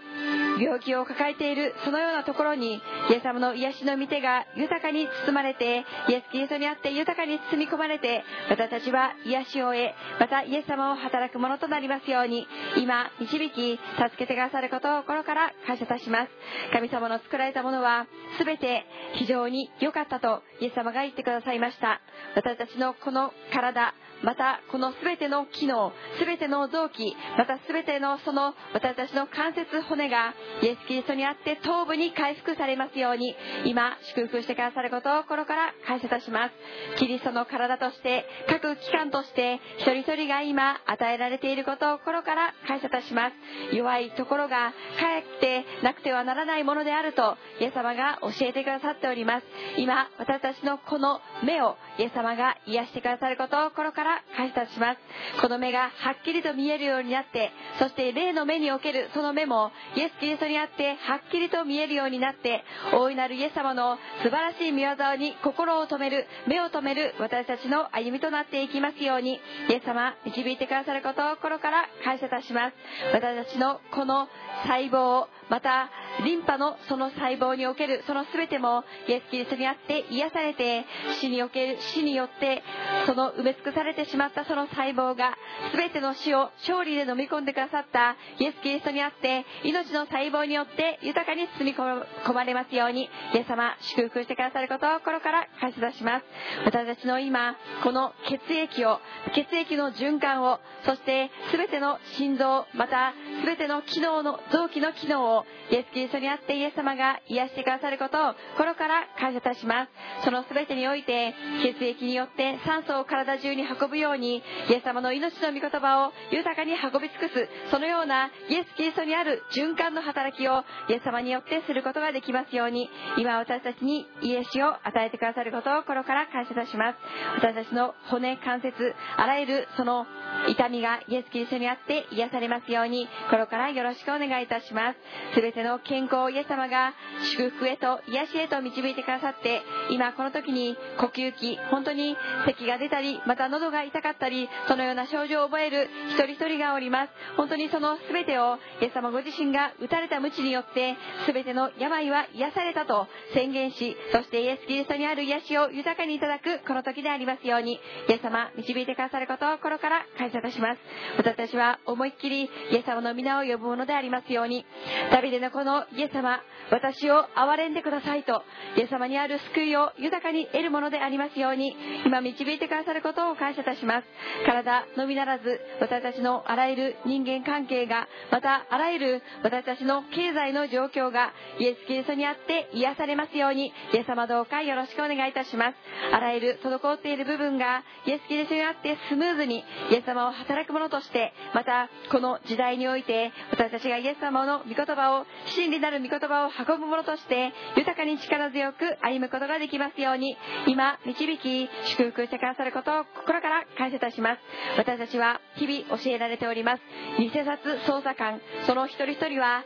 病気を抱えているそのようなところにイエス様の癒しの御手が豊かに包まれてイエス・キリストにあって豊かに包み込まれて私たちは癒しを得またイエス様を働くものとなりますように今導き助けてくださることを心から感謝いたします。神様の作られたものは全て非常に良かったとイエス様が言ってくださいました。私たちのこの体またこの全ての機能全ての臓器また全てのその私たちの関節骨がイエス・キリストにあって頭部に回復されますように今祝福してくださることを心から感謝いたします。キリストの体として各機関として一人一人が今与えられていることを心から感謝いたします。弱いところがかえってなくてはならないものであるとイエス様が教えてくださっております。今私たちのこの目をイエス様が癒してくださることを心から感謝いたします。この目がはっきりと見えるようになってそして霊の目におけるその目もイエス・キリストにあってはっきりと見えるようになって大いなるイエス様の素晴らしい見業に心を止める目を止める私たちの歩みとなっていきますようにイエス様導いてくださることを心から感謝いたします。私たちのこの細胞またリンパのその細胞におけるその全てもイエス・キリストにあって癒されて死における死によってその埋め尽くされてしまったその細胞が全ての死を勝利で飲み込んでくださったイエス・キリストにあって命の細胞によって豊かに包み込まれますようにイエス様祝福してくださることを心から感謝いたします。私たちの今この血液を血液の循環をそして全ての心臓また全ての機能の臓器の機能をイエス・キリストにあってイエス様が癒してくださることを心から感謝いたします。その全てにおいて血液によって酸素を体中に運ぶようにイエス様の命の御言葉を豊かに運び尽くすそのようなイエス・キリストにある循環の働きをイエス様によってすることができますように今私たちに癒しを与えてくださることを心から感謝いたします。私たちの骨関節あらゆるその痛みがイエス・キリストにあって癒されますように心からよろしくお願いいたします。全ての健康をイエス様が祝福へと癒しへと導いてくださって今この時に呼吸器本当に咳が出たりまた喉が痛かったりそのような症状を覚える一人一人がおります。本当にその全てをイエス様ご自身が打たれた鞭によって全ての病は癒されたと宣言しそしてイエス・キリストにある癒しを豊かにいただくこの時でありますようにイエス様導いてくださることを心から感謝いたします。私たちは思いっきりイエス様の皆を呼ぶものでありますようにダビデのこのイエス様私を憐れんでくださいとイエス様にある救いを豊かに得るものでありますように今導いてくださることを感謝いたします。体のみならず私たちのあらゆる人間関係がまたあらゆる私たちのの経済の状況がイエス・キリストにあって癒されますようにイエス様どうかよろしくお願いいたします。あらゆる滞っている部分がイエス・キリストにあってスムーズにイエス様を働くものとしてまたこの時代において私たちがイエス様の御言葉を真理なる御言葉を運ぶものとして豊かに力強く歩むことができますように今導き祝福してくださることを心から感謝いたします。私たちは日々教えられております。偽札捜査官その一人一人は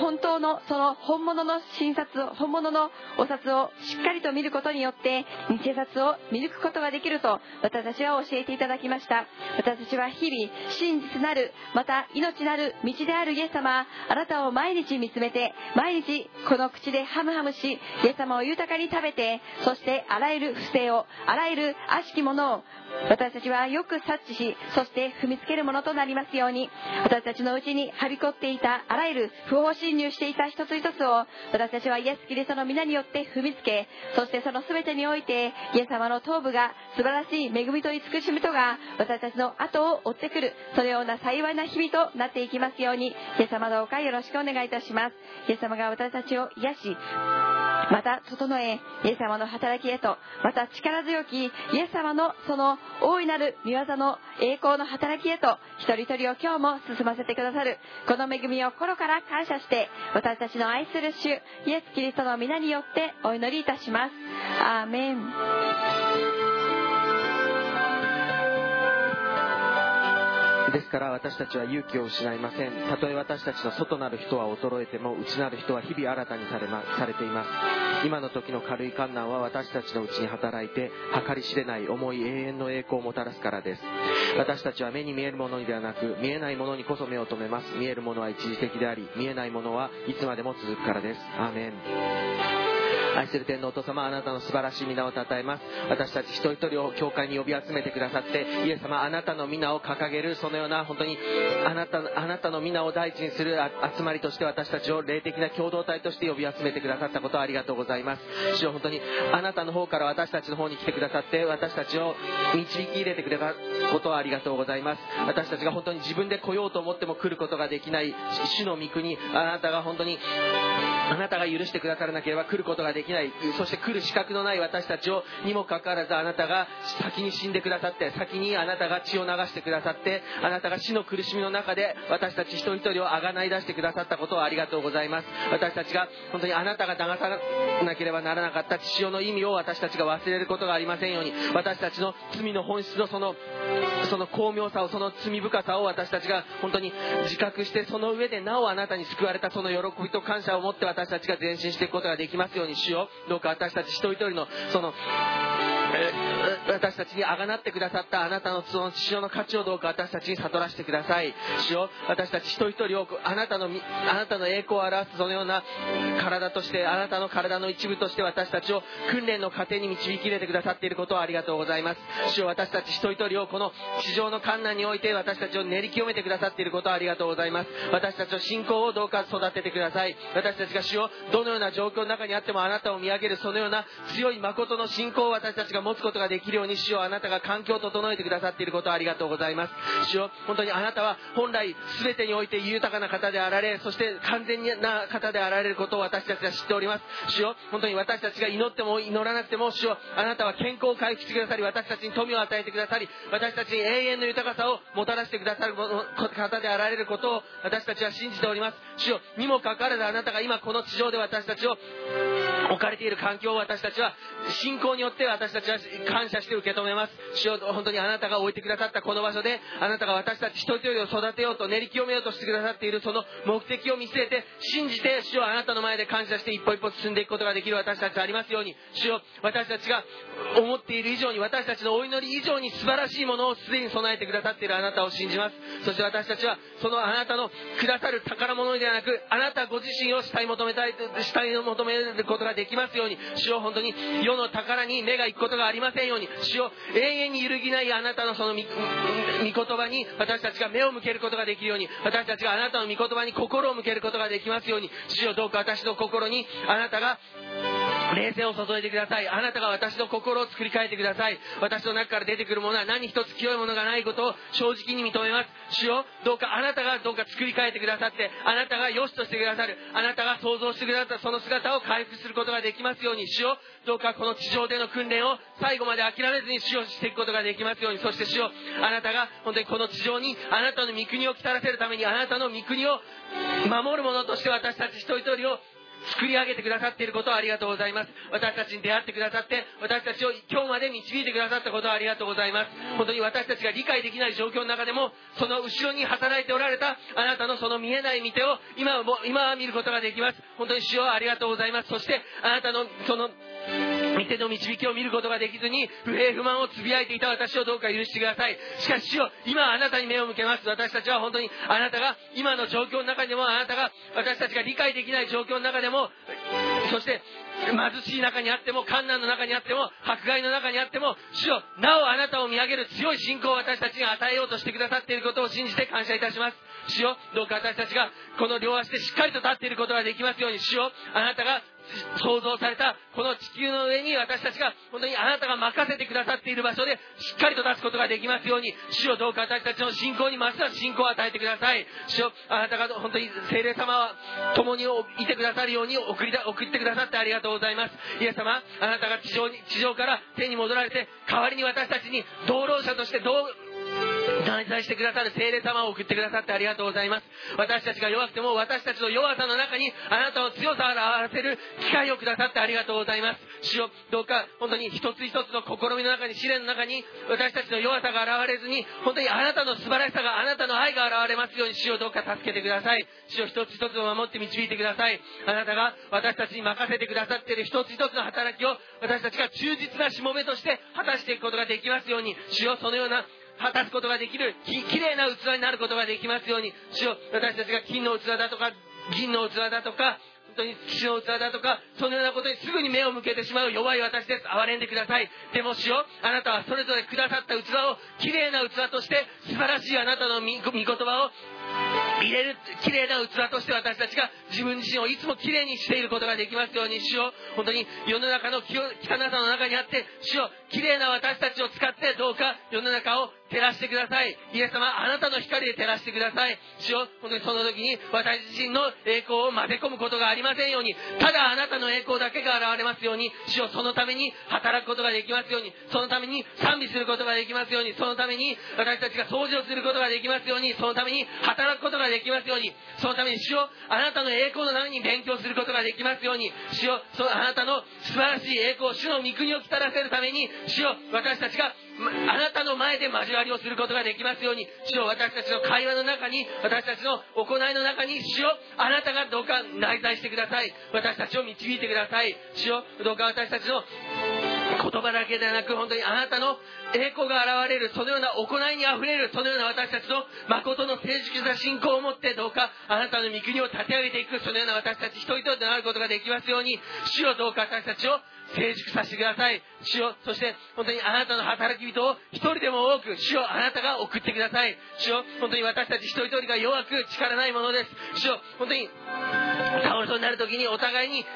本当のその本物の診察を本物のお札をしっかりと見ることによって偽札を見抜くことができると私たちは教えていただきました。私たちは日々真実なるまた命なる道であるイエス様あなたを毎日見つめて毎日この口でハムハムしイエス様を豊かに食べてそしてあらゆる不正をあらゆる悪しきものを私たちはよく察知しそして踏みつけるものとなりますように私たちのうちにはびこっていたあらゆる不法侵入していた一つ一つを私たちはイエス・キリストの皆によって踏みつけそしてその全てにおいてイエス様の頭部が素晴らしい恵みと慈しみとが私たちの後を追ってくるそのような幸いな日々となっていきますようにイエス様どうかよろしくお願いいたします。イエス様が私たちを癒しまた整えイエス様の働きへとまた力強きイエス様のその大いなる御業の栄光の働きへと一人一人を今日も進ませてくださる。この恵みを心から感謝して私たちの愛する主イエス・キリストの皆によってお祈りいたします。アーメン。ですから私たちは勇気を失いません。たとえ私たちの外なる人は衰えても内なる人は日々新たにされ,、ま、されています。今の時の軽い観難は私たちのうちに働いて計り知れない重い永遠の栄光をもたらすからです。私たちは目に見えるものにではなく見えないものにこそ目を留めます。見えるものは一時的であり見えないものはいつまでも続くからです。アーメン。愛する天のお父様あなたの素晴らしい皆を称えます。私たち一人一人を教会に呼び集めてくださってイエス様あなたの皆を掲げるそのような本当にあなたあなたの皆を第一にする集まりとして私たちを霊的な共同体として呼び集めてくださったことをありがとうございます。主よ本当にあなたの方から私たちの方に来てくださって私たちを導き入れてくれたことをありがとうございます。私たちが本当に自分で来ようと思っても来ることができない主の御国あなたが本当にあなたが許してくださらなければ来ることができない。そして来る資格のない私たちをにもかかわらずあなたが先に死んでくださって先にあなたが血を流してくださってあなたが死の苦しみの中で私たち一人一人をあがない出してくださったことをありがとうございます。私たちが本当にあなたが流さなければならなかった血潮の意味を私たちが忘れることがありませんように。私たちの罪の本質のそのその巧妙さをその罪深さを私たちが本当に自覚してその上でなおあなたに救われたその喜びと感謝を持って私たちが前進していくことができますようにしよう。どうか私たち一人一人のその私たちにあがなってくださったあなたのその父親の価値をどうか私たちに悟らせてください。主よ私たち一人一人をあなたのあなたの栄光を表すそのような体としてあなたの体の一部として私たちを訓練の過程に導き入れてくださっていることをありがとうございます。主よ私たち一人一人をこの地上の観難において私たちを練り清めてくださっていることをありがとうございます。私たちの信仰をどうか育ててください。私たちが主をどのような状況の中にあってもあなたを見上げるそのような強い誠の信仰を私たちが持つことができるように主よあなたが環境を整えてくださっていることをありがとうございます。主よ本当にあなたは本来全てにおいて豊かな方であられそして完全な方であられることを私たちは知っております。主よ本当に私たちが祈っても祈らなくても主よあなたは健康を回復してくださり私たちに富を与えてくださり私たちに永遠の豊かさをもたらしてくださる方であられることを私たちは信じております。主よにもかかわらずあなたが今この地上で私たちを置かれている環境を私たちは信仰によって私たちは感謝して受け止めます。主よ本当にあなたが置いてくださったこの場所であなたが私たち一人一人を育てようと練り清めようとしてくださっているその目的を見据えて信じて主よあなたの前で感謝して一歩一歩進んでいくことができる私たちありますように。主よ私たちが思っている以上に私たちのお祈り以上に素晴らしいものをすでに備えてくださっているあなたを信じます。そして私たちはそのあなたのくださる宝物ではなくあなたご自身を慕い求めたい慕い求めることができますように主を本当に世の宝に目が行くことがありませんように主を永遠に揺るぎないあなたのその御言葉に私たちが目を向けることができるように私たちがあなたの御言葉に心を向けることができますように主をどうか私の心にあなたが冷静を注いでください。あなたが私の心を作り変えてください。私の中から出てくるものは何一つ清いものがないことを正直に認めます。主よどうかあなたがどうか作り変えてくださってあなたが良しとしてくださる。あなたが想像してくださったその姿を回復することができますように。主よどうかこの地上での訓練を最後まで諦めずに主をしていくことができますように。そして主よあなたが本当にこの地上にあなたの御国を来たらせるためにあなたの御国を守る者として私たち一人一人を作り上げてくださっていることをありがとうございます。私たちに出会ってくださって私たちを今日まで導いてくださったことをありがとうございます。本当に私たちが理解できない状況の中でもその後ろに働いておられたあなたのその見えない見手を今も今は見ることができます。本当に主よありがとうございます。そしてあなたのその見ての導きを見ることができずに不平不満をつぶやいていた私をどうか許してください。しかし主よ今あなたに目を向けます。私たちは本当にあなたが今の状況の中でもあなたが私たちが理解できない状況の中でもそして貧しい中にあっても困難の中にあっても迫害の中にあっても主よなおあなたを見上げる強い信仰を私たちに与えようとしてくださっていることを信じて感謝いたします。主よどうか私たちがこの両足でしっかりと立っていることができますように主よあなたが創造されたこの地球の上に私たちが本当にあなたが任せてくださっている場所でしっかりと立つことができますように主よどうか私たちの信仰にますます信仰を与えてください。主よあなたが本当に聖霊様は共にいてくださるように送りだ送ってくださってありがとうございます。イエス様あなたが地上に地上から天に戻られて代わりに私たちに道路者として道内在してくださる聖霊様を送ってくださってありがとうございます。私たちが弱くても私たちの弱さの中にあなたの強さを表せる機会をくださってありがとうございます。主よどうか本当に一つ一つの試みの中に試練の中に私たちの弱さが現れずに本当にあなたの素晴らしさがあなたの愛が現れますように主よどうか助けてください。主よ一つ一つを守って導いてください。あなたが私たちに任せてくださっている一つ一つの働きを私たちが忠実なしもべとして果たしていくことができますように。主よそのような果たすことができるききれいな器になることができますように主よ私たちが金の器だとか銀の器だとか本当に土の器だとかそのようなことにすぐに目を向けてしまう弱い私です。憐れんでください。でも主よあなたはそれぞれくださった器をきれいな器として素晴らしいあなたの御言葉を入れる綺麗な器として私たちが自分自身をいつも綺麗にしていることができますように主よ。本当に世の中の汚さの中にあって主よ綺麗な私たちを使ってどうか世の中を照らしてください。イエス様あなたの光で照らしてください。主よ本当にその時に私自身の栄光を混ぜ込むことがありませんように。ただあなたの栄光だけが現れますように。主よそのために働くことができますように。そのために賛美することができますように。そのために私たちが掃除をすることができますように。そのために働くことができますように。そのために主よあなたの栄光のために勉強することができますように。主よそのあなたの素晴らしい栄光主の御国を来たらせるために。主よ私たちがあなたの前で交わりをすることができますように主よ私たちの会話の中に私たちの行いの中に主よあなたがどうか内在してください。私たちを導いてください。主よどうか私たちの言葉だけではなく本当にあなたの栄光が現れるそのような行いにあふれるそのような私たちの誠の成熟な信仰を持ってどうかあなたの御国を立て上げていくそのような私たち一人一人となることができますように主よどうか私たちを成熟させてください。主よ。そして本当にあなたの働き人を一人でも多く主よあなたが送ってください。主よ本当に私たち一人一人が弱く力ないものです。主よ本当に倒れそうになる時にお互いに助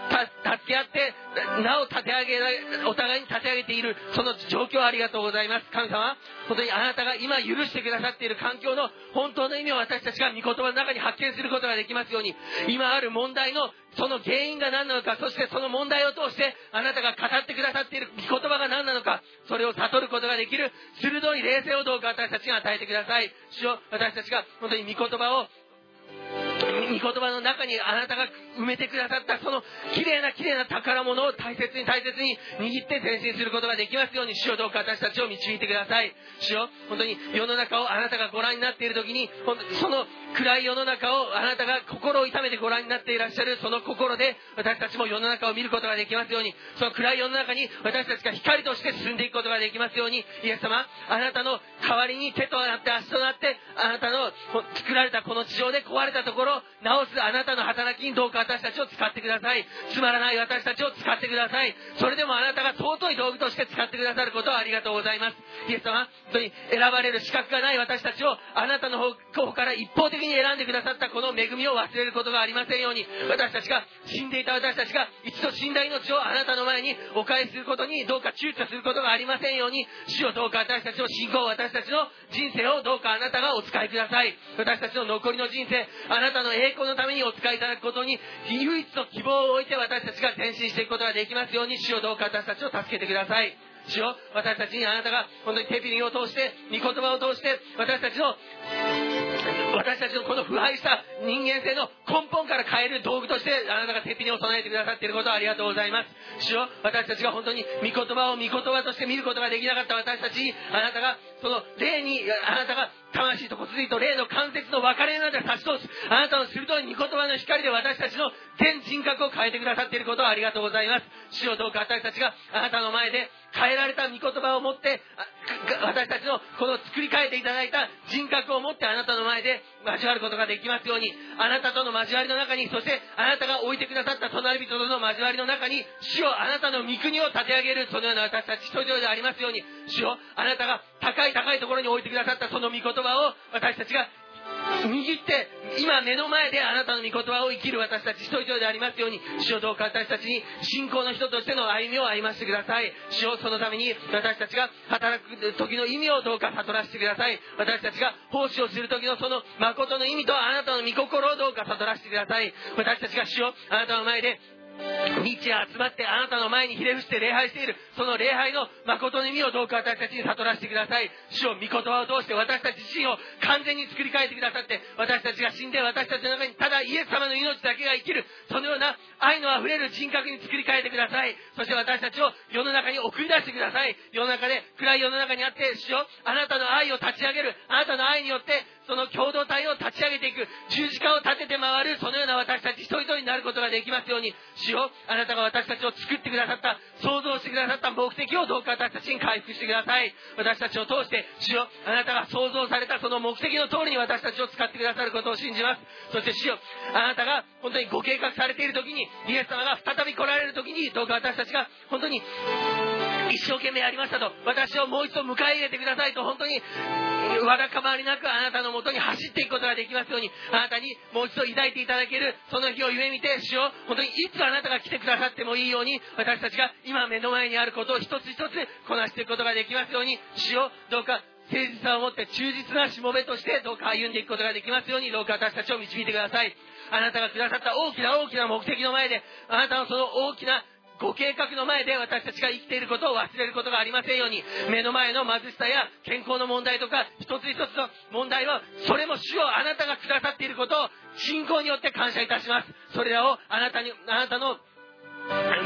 け合ってなお立て上げお互いに立て上げているその状況ありがとうございます。神様本当にあなたが今許してくださっている環境の本当の意味を私たちが御言葉の中に発見することができますように今ある問題のその原因が何なのかそしてその問題を通してあなたが語ってくださっている御言葉が何なのかそれを悟ることができる鋭い冷静をどうか私たちが与えてください。主よ私たちが本当に御言葉を御言葉の中にあなたが埋めてくださったその綺麗な綺麗な宝物を大切に大切に握って前進することができますように主よどうか私たちを導いてください主よ本当に世の中をあなたがご覧になっている時に本当その暗い世の中をあなたが心を痛めてご覧になっていらっしゃるその心で私たちも世の中を見ることができますようにその暗い世の中に私たちが光として進んでいくことができますようにイエス様あなたの代わりに手となって足となってあなたの作られたこの地上で壊れたところを直すあなたの働きにどうか私たちを使ってください。つまらない私たちを使ってください。それでもあなたが尊い道具として使ってくださることをありがとうございます。イエス様本当に選ばれる資格がない私たちをあなたの方から一方的に選んでくださったこの恵みを忘れることがありませんように。私たちが死んでいた私たちが一度死んだ命をあなたの前にお返しすることにどうか躊躇することがありませんように。主をどうか私たちの信仰私たちの人生をどうかあなたがお使いください。私たちの残りの人生あなたの栄光のためにお使いいただくことに唯一の希望を置いて私たちが前進していくことができますように主をどうか私たちを助けてください。主よ私たちにあなたが本当にテピリを通して御言葉を通して私たちの私たちのこの腐敗した人間性の根本から変える道具としてあなたがテピリを備えてくださっていることをありがとうございます。主よ私たちが本当に御言葉を御言葉として見ることができなかった私たちにあなたがその霊にあなたが魂と骨髄と霊の関節の分かれ目まで差し通す。あなたの鋭い御言葉の光で私たちの全人格を変えてくださっていることをありがとうございます。主よどうか私たちがあなたの前で変えられた御言葉を持って私たちのこの作り変えていただいた人格を持ってあなたの前で交わることができますように。あなたとの交わりの中にそしてあなたが置いてくださった隣人との交わりの中に主よあなたの御国を立て上げるそのような私たち一人でありますように。主よあなたが高い高いところに置いてくださったその御言葉を私たちが握って今目の前であなたの御言葉を生きる私たち一人一人でありますように主よどうか私たちに信仰の人としての歩みを歩ませてください。主よそのために私たちが働く時の意味をどうか悟らせてください。私たちが奉仕をする時のその誠の意味とあなたの御心をどうか悟らせてください。私たちが主よあなたの前で日夜集まってあなたの前にひれ伏して礼拝している。その礼拝の誠の意味をどうか私たちに悟らせてください。主を御言葉を通して私たち自身を完全に作り変えてくださって私たちが死んで私たちの中にただイエス様の命だけが生きる。そのような愛のあふれる人格に作り変えてください。そして私たちを世の中に送り出してください。世の中で暗い世の中にあって主よあなたの愛を立ち上げる。あなたの愛によってその共同体を立ち上げていく。十字架を立てて回る。そのような私たち一人一人になることができますように。主よあなたが私たちを作ってくださった。創造してくださった。目的をどうか私たちに回復してください。私たちを通して主よあなたが創造された。その目的の通りに私たちを使ってくださることを信じます。そして主よあなたが本当にご計画されている時にイエス様が再び来られる時にどうか私たちが本当に一生懸命やりましたと。私をもう一度迎え入れてくださいと。本当にわだかまりなくあなたのもとに走っていくことができますようにあなたにもう一度抱いていただけるその日を夢見て主を本当にいつあなたが来てくださってもいいように私たちが今目の前にあることを一つ一つこなしていくことができますように主をどうか誠実さを持って忠実なしもべとしてどうか歩んでいくことができますようにどうか私たちを導いてください。あなたがくださった大きな大きな目的の前であなたのその大きなご計画の前で私たちが生きていることを忘れることがありませんように目の前の貧しさや健康の問題とか一つ一つの問題はそれも主をあなたがくださっていることを信仰によって感謝いたします。それらをあなたにあなたの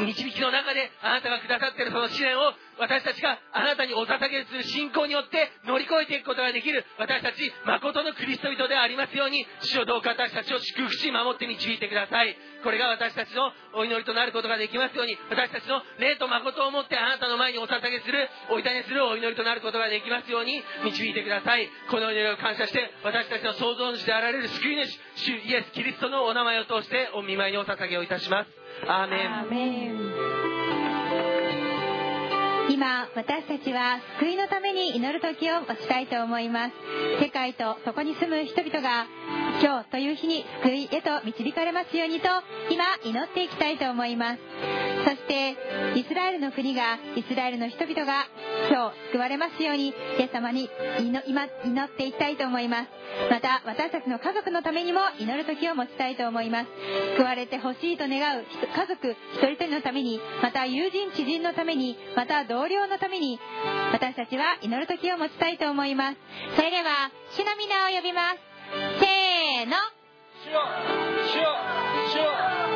導きの中であなたがくださっているその試練を私たちがあなたにお捧げする信仰によって乗り越えていくことができる私たち誠のクリスト人でありますように主をどうか私たちを祝福し守って導いてください。これが私たちのお祈りとなることができますように私たちの霊と誠をもってあなたの前にお捧げするお委ねするお祈りとなることができますように導いてください。この祈りを感謝して私たちの創造主であられる救い主主イエス・キリストのお名前を通してお見舞いにお捧げをいたします。アーメンーメン今私たちは救いのために祈る時を持ちたいと思います。世界とそこに住む人々が今日という日に救いへと導かれますようにと今祈っていきたいと思います。そしてイスラエルの国がイスラエルの人々が今日救われますようにイエス様に祈っていきたいと思います。また私たちの家族のためにも祈る時を持ちたいと思います。救われてほしいと願う家族一人一人のためにまた友人知人のためにまた同僚のために私たちは祈る時を持ちたいと思います。それでは主の皆を呼びます。せーの。主よ。主よ。主よ。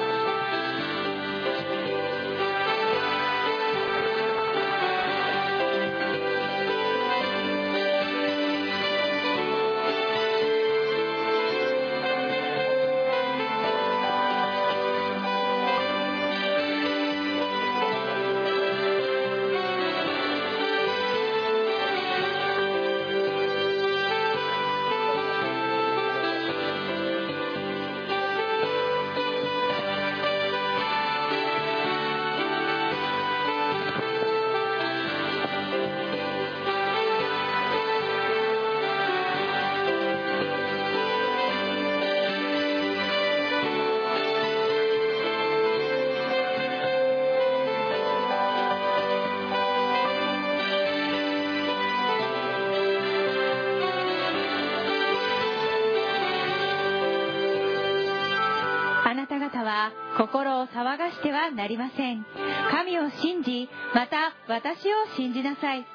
心を騒がしてはなりません。神を信じまた私を信じなさい。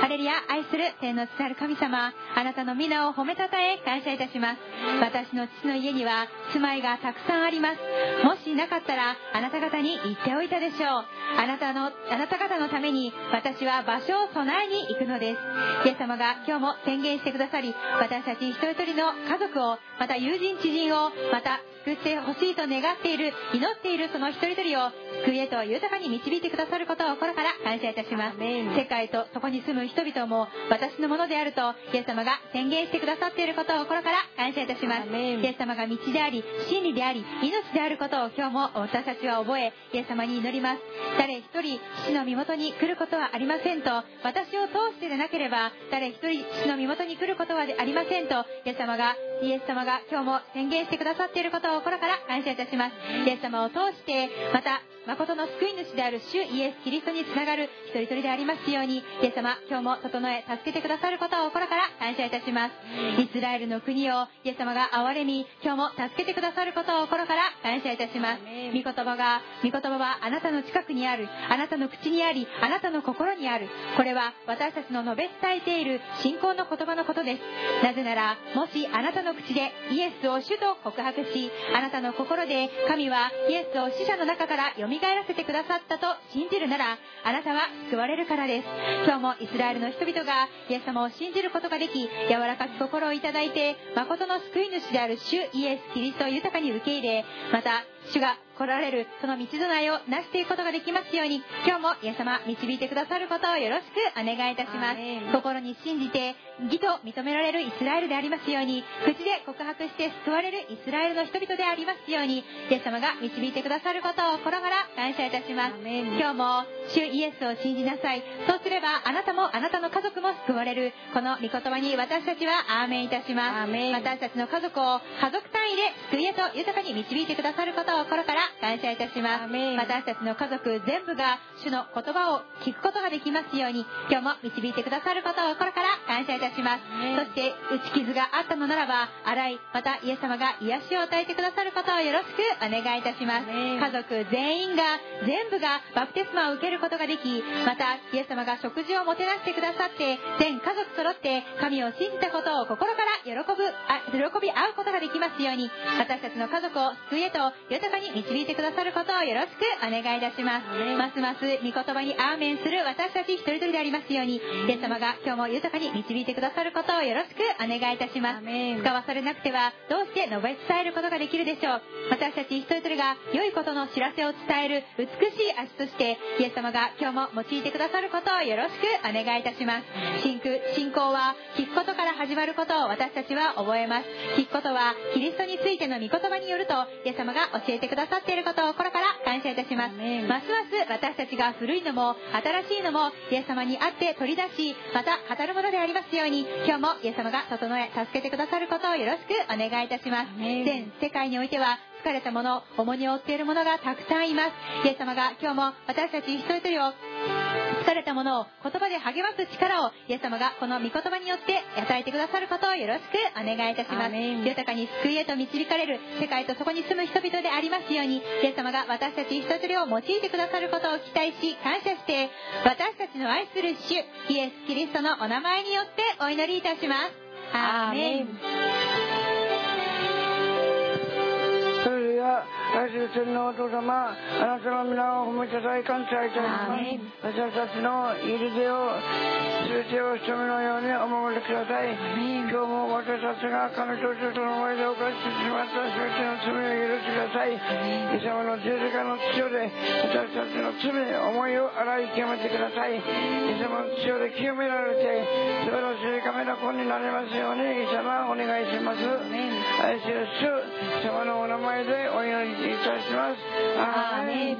ハレルヤ愛する天の父なる神様あなたの皆を褒めたたえ感謝いたします。私の父の家には住まいがたくさんあります。もしなかったらあなた方に言っておいたでしょう。あなたのあなた方のために私は場所を備えに行くのです。イエス様が今日も宣言してくださり私たち一人一人の家族をまた友人知人をまた救ってほしいと願っている祈っているその一人一人を救いへと豊かに導いてくださることを心から感謝いたします。世界とそこに住む人々も私のものであるとイエス様が宣言してくださっていることを心から感謝いたします。イエス様が道であり真理であり命であることを今日も私たちは覚えイエス様に祈ります。誰一人父の身元に来ることはありませんと私を通してでなければ誰一人父の身元に来ることはありませんとイエス様がイエス様が今日も宣言してくださっていることを心から感謝いたします。イエス様を通してまた誠の救い主である主イエス・キリストにつながる一人一人でありますようにイエス様今日も整え助けてくださることを心から 感謝いたします。イスラエルの国をイエス様が憐れみ今日も助けてくださることを心から感謝いたします。御言葉が御言葉はあなたの近くにあるあなたの口にありあなたの心にある。これは私たちの述べ伝えている信仰の言葉のことです。なぜならもしあなたの口でイエスを主と告白しあなたの心で神はイエスを死者の中から蘇らせてくださったと信じるならあなたは救われるからです。今日もイスラエルの人々がイエス様を信じることができ柔らかく心をいただいて誠の救い主である主イエス・キリストを豊かに受け入れまた主が来られるその道備えをなしていくことができますように今日もイエス様導いてくださることをよろしくお願いいたします。心に信じて義と認められるイスラエルでありますように口で告白して救われるイスラエルの人々でありますようにイエス様が導いてくださることを心から感謝いたします。今日も主イエスを信じなさい。そうすればあなたもあなたの家族も救われる。この御言葉に私たちはアーメンいたします。私たちの家族を家族単位で救いへと豊かに導いてくださることを心から感謝いたします。私たちの家族全部が主の言葉を聞くことができますように今日も導いてくださることを心から感謝いたします。そして打ち傷があったのならば洗いまたイエス様が癒しを与えてくださることをよろしくお願いいたします。家族全員が全部がバプテスマを受けることができまたイエス様が食事をもてなしてくださって全家族揃って神を信じたことを心から喜ぶあ喜び合うことができますように私たちの家族を救いへと豊かに導いてくださることをよろしくお願いいたします。ますます御言葉にアーメンする私たち一人一人でありますようにイエス様が今日も豊かに導いてくださることをよろしくお願いいたします。使わされなくてはどうして述べ伝えることができるでしょう。私たち一人一人が良いことの知らせを伝える美しい足としてイエス様が今日も用いてくださることをよろしくお願いいたします。信信仰は聞くことから始まることを私たちは覚えます。聞くことはキリストについての御言葉によるとイエス様が教えてくださっていることを心から感謝いたします。ますます私たちが古いのも新しいのもイエス様にあって取り出しまた語るものでありますように今日もイエス様が整え助けてくださることをよろしくお願いいたします。全世界においては疲れた者重荷を負っている者がたくさんいます。イエス様が今日も私たち一人一人を疲れた者を言葉で励ます力をイエス様がこの御言葉によって与えてくださることをよろしくお願いいたします。豊かに救いへと導かれる世界とそこに住む人々でありますようにイエス様が私たち一人を用いてくださることを期待し感謝して私たちの愛する主イエス・キリストのお名前によってお祈りいたします。アーメンそれでは愛する天皇お父様あなたの皆を褒めたたえ感謝いたします私たちの入り手を全てを人目のようにお守りください今日も私たちが神と人との前で犯してしまった全ての罪を許してくださいイエス様の十字架の血で私たちの罪思いを洗い清めてくださいイエス様の血で清められて素晴らしい神の子になりますようにイエス様お願いします愛する主イエス様のお名前でお祈りいたします。アーメン。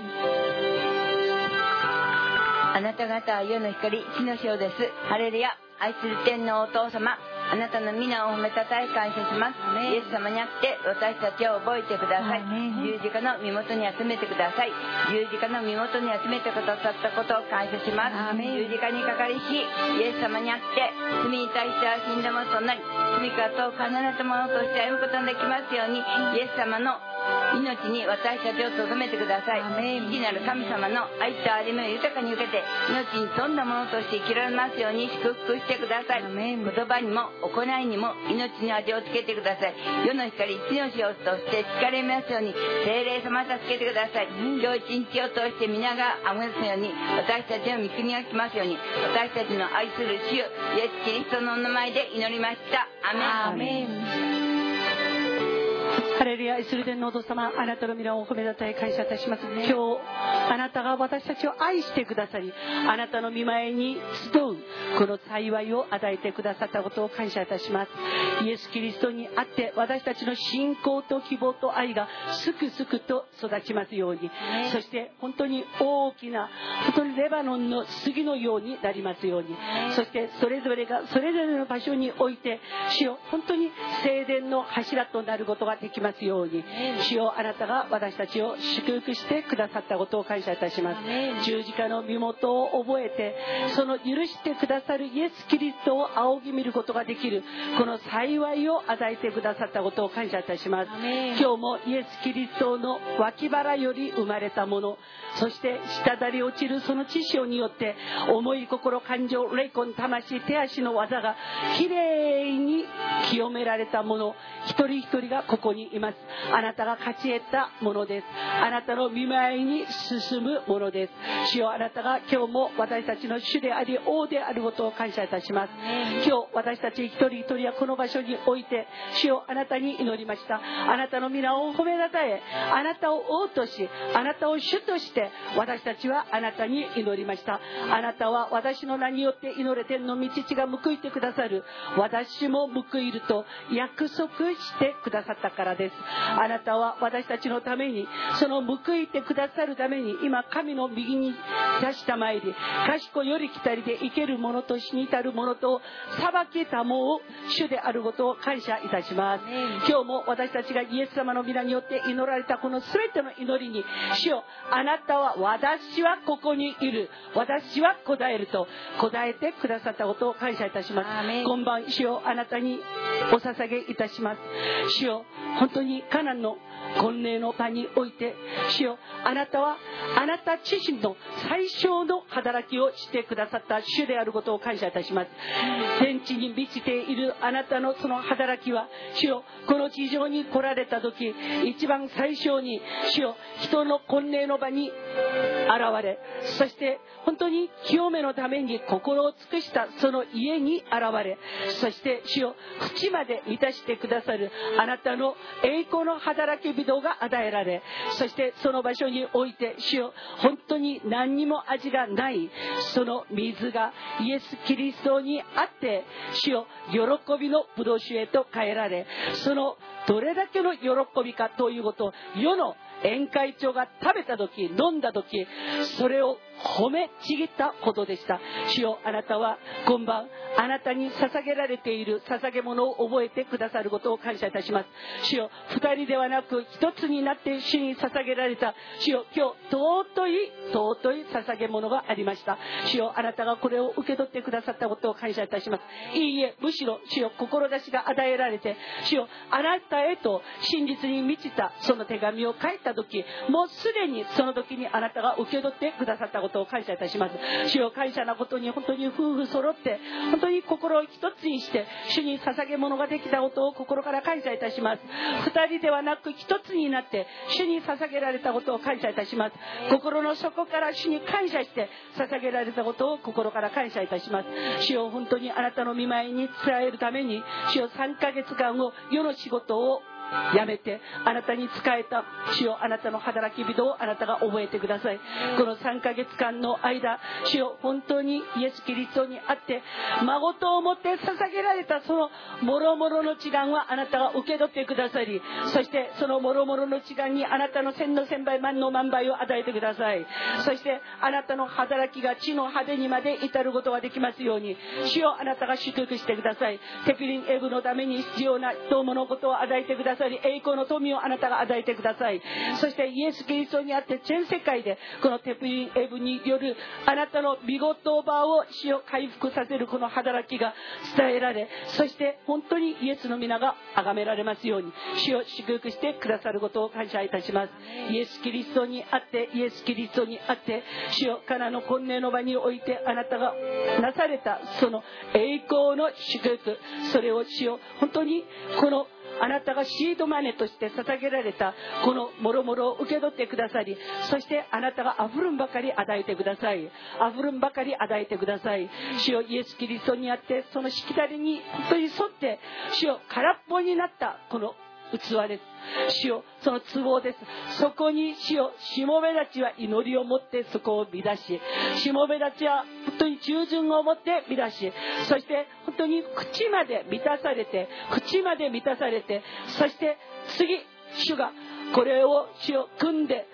あなた方は世の光地の塩です。ハレルヤ。愛する天皇お父様。あなたの皆を褒めたたえ感謝します。イエス様にあって私たちを覚えてください。十字架の身元に集めてください。十字架の身元に集めてくださったことを感謝します。十字架にかかりしイエス様にあって罪に対しては死んだものとなり罪からと必ずものとして歩むことができますようにイエス様の命に私たちを留めてください。父なる神様の愛と歩みを豊かに受けて命に富んだものとして生きられますように祝福してください。言葉にも行いにも命に味をつけてください。世の光地の塩として疲れますように精霊様助けてください。今日一日を通して皆があぐすように私たちの御国が来ますように私たちの愛する主イエス・キリストのお名前で祈りました。アメンハレルヤ愛する天のお父様あなたの皆を褒めたたえ感謝いたします今日あなたが私たちを愛してくださりあなたの見前に集うこの幸いを与えてくださったことを感謝いたします。イエス・キリストにあって私たちの信仰と希望と愛がすくすくと育ちますように。そして本当に大きな本当にレバノンの杉のようになりますように。そしてそれぞれがそれぞれの場所において主よ本当に聖殿の柱となることができますように主よあなたが私たちを祝福してくださったことを感謝いたします。十字架の身元を覚えてその許してくださるイエス・キリストを仰ぎ見ることができるこの幸いを与えてくださったことを感謝いたします。今日もイエス・キリストの脇腹より生まれたものそして滴り落ちるその知識によって思い心感情霊魂魂手足の技がきれいに清められたもの一人一人がここにいます。あなたが勝ち得たものです。あなたの見舞いに進むものです。主よあなたが今日も私たちの主であり王であることを感謝いたします。今日私たち一人一人はこの場所において主よあなたに祈りました。あなたの皆を褒めたたえあなたを王としあなたを主として私たちはあなたに祈りました。あなたは私の名によって祈れ天の。道地が報いてくださる。私も報いると約束してくださったからです。あなたは私たちのためにその報いてくださるために今神の右に立したまいり賢より来たりで生ける者と死に至る者と裁きたもを主であることを感謝いたします。今日も私たちがイエス様の皆によって祈られたこの全ての祈りに主よあなたは私はここにいる。私は答えると答えてくださったことを感謝いたします。今晩主よあなたにお捧げいたします。主よ本当にカナンの婚礼の場において主よあなたはあなた自身の最小の働きをしてくださった主であることを感謝いたします。天地に満ちているあなたのその働きは主よこの地上に来られた時一番最小に主よ人の婚礼の場に現れそして本当に清めのために心を尽くしたその家に現れそして主よ縁まで満たしてくださるあなたの栄光の働き人が与えられそしてその場所において主よ本当に何にも味がないその水がイエス・キリストにあって主よ喜びのブドウ酒へと変えられそのどれだけの喜びかということを世の宴会長が食べた時飲んだ時それを褒めちぎったことでした。主よあなたは今晩あなたに捧げられている捧げ物を覚えてくださることを感謝いたします。主よ二人ではなく一つになって主に捧げられた。主よ今日尊い尊い捧げ物がありました。主よあなたがこれを受け取ってくださったことを感謝いたします。いいえむしろ主よ志が与えられて。主よあなたへと真実に満ちたその手紙を書いた時もうすでにその時にあなたが受け取ってくださったことことを感謝いたします。主よ感謝なことに本当に夫婦揃って本当に心を一つにして主に捧げ物ができたことを心から感謝いたします。二人ではなく一つになって主に捧げられたことを感謝いたします。心の底から主に感謝して捧げられたことを心から感謝いたします。主よ本当にあなたの見舞いに伝えるために主よ3ヶ月間を世の仕事をやめてあなたに仕えた主よあなたの働き人をあなたが覚えてください。この3ヶ月間の間主よ本当にイエス・キリストにあって孫と思って捧げられたその諸々の治願はあなたが受け取ってくださりそしてその諸々の治願にあなたの千の千倍万の万倍を与えてください。そしてあなたの働きが地の果てにまで至ることができますように主よあなたが祝福してください。テピリンエブのために必要などうものことを与えてください。さり栄光の富をあなたが与えてください。そしてイエス・キリストにあって全世界でこのテプリンエブによるあなたの見事場を死を回復させるこの働きが伝えられそして本当にイエスの皆が崇められますように死を祝福してくださることを感謝いたします。イエス・キリストにあってイエス・キリストにあって死をカナの婚礼の場においてあなたがなされたその栄光の祝福それを死を本当にこのあなたがシードマネとして捧げられたこのもろもろを受け取ってくださりそしてあなたがあふるんばかり与えてください。あふるんばかり与えてください。主よイエス・キリストにあってそのしきたりに本当に沿って主よ空っぽになったこの器です主よその壺です。そこに主よしもべたちは祈りを持ってそこを乱ししもべたちは本当に従順を持って乱しそして本当に口まで満たされて口まで満たされてそして次主がこれを主を組んで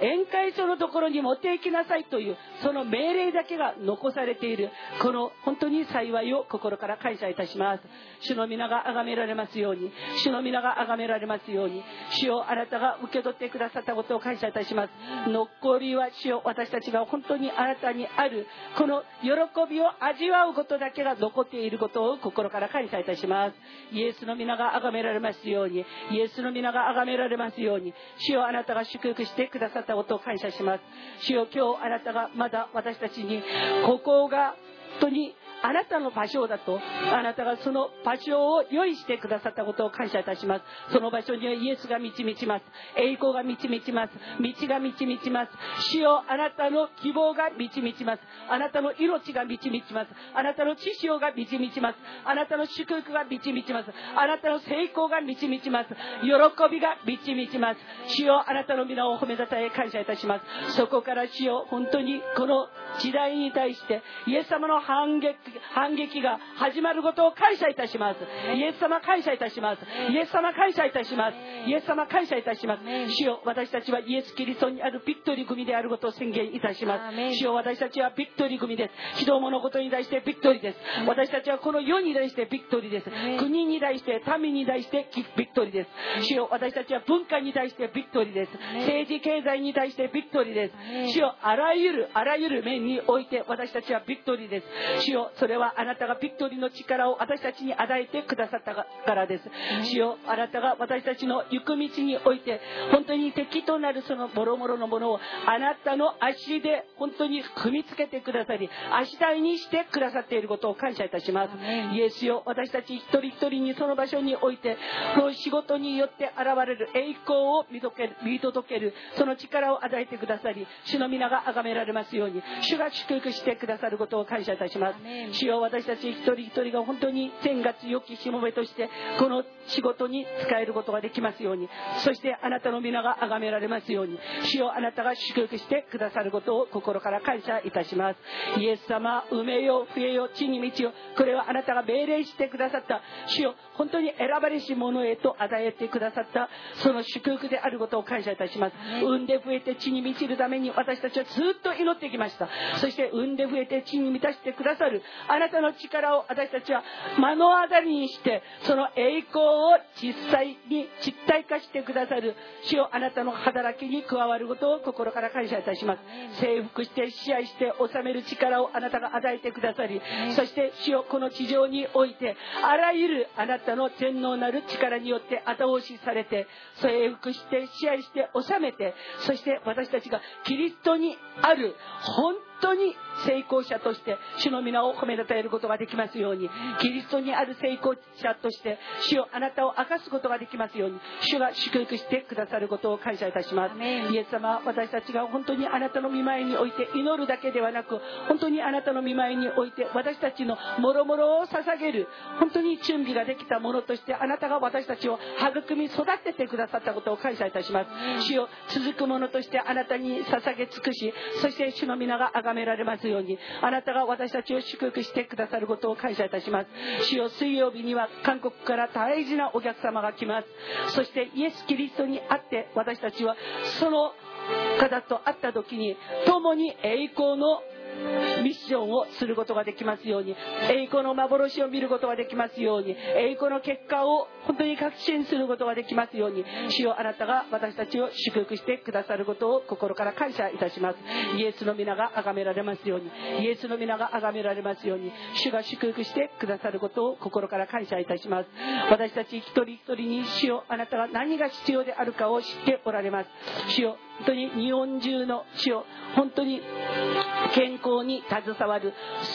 宴会所のところに持って行きなさいというその命令だけが残されているこの本当に幸いを心から感謝いたします。主の皆が崇められますように主の皆が崇められますように主をあなたが受け取ってくださったことを感謝いたします。残りは主を私たちが本当にあなたにあるこの喜びを味わうことだけが残っていることを心から感謝いたします。イエスの皆が崇められますようにイエスの皆が崇められますように主をあなたが祝福してくださったことを感謝します主よ今日あなたがまだ私たちにここが本当にあなたの場所だとあなたがその場所を用意してくださったことを感謝いたします。その場所にはイエスが導ちます。栄光が導ちます。道が導ちます。主よあなたの希望が導ちます。あなたの命が導ちます。あなたの知識が導ちます。あなたの祝福が導ちます。あなたの成功が導ちます。喜びが導ちます。主よあなたの皆を褒めたたえ感謝いたします。そこから主よ本当にこの時代に対してイエス様の反撃反撃が始まることを感謝いたします。イエス様感謝いたします。イエス様感謝いたします。イエス様感謝いたします。主よ私たちはイエス・キリストにあるビクトリー組であることを宣言いたします。主よ私たちはビクトリー組です。人どものことに対してビクトリーです。私たちはこの世に対してビクトリーです。国に対して民に対してビクトリーです。主よ私たちは文化に対してビクトリーです。政治経済に対してビクトリーです。主よあらゆるあらゆる面において私たちはビクトリーです。主よそれはあなたがビクトリーの力を私たちに与えてくださったからです。主よあなたが私たちの行く道において本当に敵となるそのボロボロのものをあなたの足で本当に踏みつけてくださり足台にしてくださっていることを感謝いたします。イエスよ私たち一人一人にその場所においてその仕事によって現れる栄光を見届ける見届けるその力を与えてくださり主の皆が崇められますように主が祝福してくださることを感謝いたします主よ私たち一人一人が本当に天月良きしもべとしてこの仕事に使えることができますように。そしてあなたの皆が崇められますように。主よあなたが祝福してくださることを心から感謝いたします。イエス様埋めよ増えよ地に道よこれはあなたが命令してくださった。主よ本当に選ばれし者へと与えてくださった。その祝福であることを感謝いたします。産んで増えて地に満ちるために私たちはずっと祈ってきました。そして産んで増えて地に満たしてくださるあなたの力を私たちは目の当たりにしてその栄光を実際に実体化してくださる主よあなたの働きに加わることを心から感謝いたします。征服して支配して治める力をあなたが与えてくださりそして主よこの地上においてあらゆるあなたの全能なる力によって後押しされて征服して支配して治めてそして私たちがキリストにある本当に成功者として主の皆を褒めたたえることができますようにキリストにある成功者として主をあなたを明かすことができますように主が祝福してくださることを感謝いたします。イエス様私たちが本当にあなたの見舞いにおいて祈るだけではなく本当にあなたの見舞いにおいて私たちのもろもろを捧げる本当に準備ができたものとしてあなたが私たちを育み育ててくださったことを感謝いたします。主を続くものとしてあなたに捧げ尽くしそして主の皆が崇められますようにあなたが私たちを祝福してくださることを感謝いたします。主よ水曜日には韓国から大事なお客様が来ます。そしてイエス・キリストに会って私たちはその方と会った時に共に栄光のミッションをすることができますように栄光の幻を見ることができますように栄光の結果を本当に確信することができますように主よあなたが私たちを祝福してくださることを心から感謝いたします。イエスの皆が崇められますようにイエスの皆が崇められますように主が祝福してくださることを心から感謝いたします。私たち一人一人に主よあなたが何が必要であるかを知っておられます。主よ本当に日本中の主よ本当に健康に携わる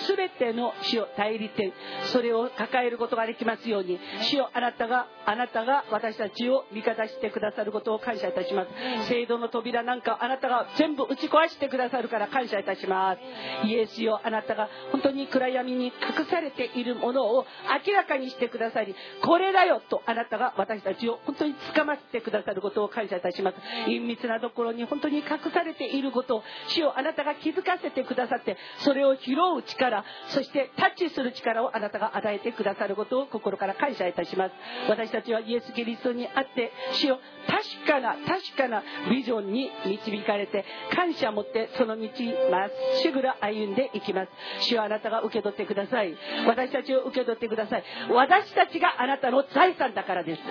全ての主よ代理店それを抱えることができますように主よあなたがあなたが私たちを味方してくださることを感謝いたします。制度の扉なんかあなたが全部打ち壊してくださるから感謝いたします。イエスよあなたが本当に暗闇に隠されているものを明らかにしてくださりこれだよとあなたが私たちを本当につかませてくださることを感謝いたします。隠密なところに本当に隠されていることを主をあなたが気づかせてくださってそれを拾う力そしてタッチする力をあなたが与えてくださることを心から感謝いたします。私たちはイエス・キリストにあって主よ確かな確かなビジョンに導かれて感謝を持ってその道まっしぐら歩んでいきます。主よあなたが受け取ってください。私たちを受け取ってください私たちがあなたの財産だからです。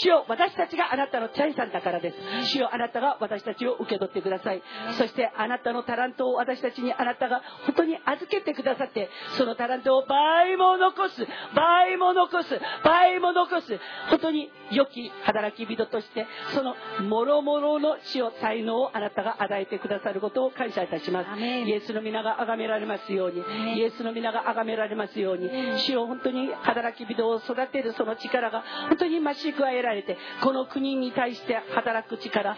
主よ私たちがあなたの財産だからです。主よあなたが私たちを受け取ってください。そしてあなたのタラントを私たちにあなたが本当に預けてくださってそのタラントを倍も残す倍も残す倍も残す本当に良き働き人としてその諸々の死を才能をあなたが与えてくださることを感謝いたします。イエスの皆が崇められますようにイエスの皆が崇められますように主を本当に働き人を育てるその力が本当に増し加えられてこの国に対して働く力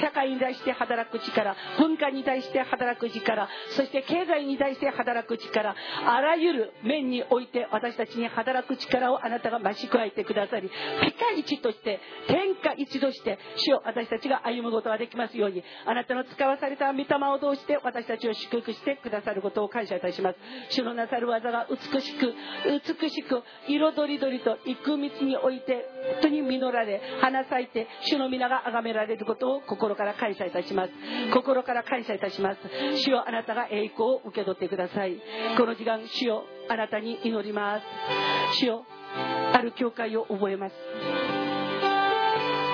社会に対して働く力文化に対して働く力そして経済に対して働く力あらゆる面において私たちに働く力をあなたが増し加えてくださりピカイチとして天下一として主を私たちが歩むことができますようにあなたの使わされた御霊を通して私たちを祝福してくださることを感謝いたします。主のなさる技が美しく美しく色とりどりと幾道において当に実られ花咲いて主の皆が崇められることを心から感謝いたします。心から感謝いたします。主よあなたが栄光を受け取ってください。この時間主よあなたに祈ります。主よある教会を覚えます。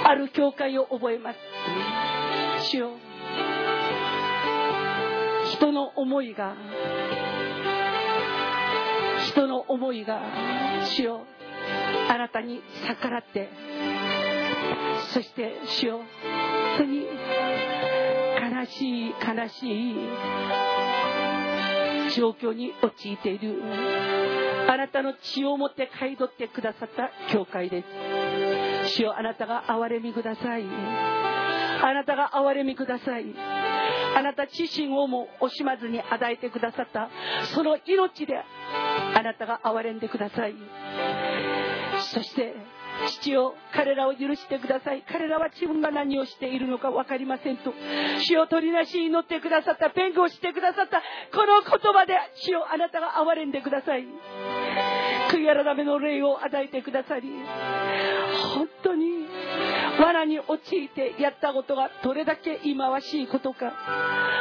ある教会を覚えます。主よ。人の思いが人の思いが主よあなたに逆らってそして主よ本当に悲しい悲しい状況に陥っている。あなたの血をもって買い取ってくださった教会です。主よあなたが憐れみください。あなたが憐れみください。あなた自身をも惜しまずに与えてくださった。その命であなたが憐れんでください。そして父を彼らを許してください。彼らは自分が何をしているのか分かりませんと主を取りなしに祈ってくださった弁護をしてくださったこの言葉で主をあなたが憐れんでください。悔い改めの霊を与えてくださり本当に罠に陥ってやったことがどれだけ忌まわしいことか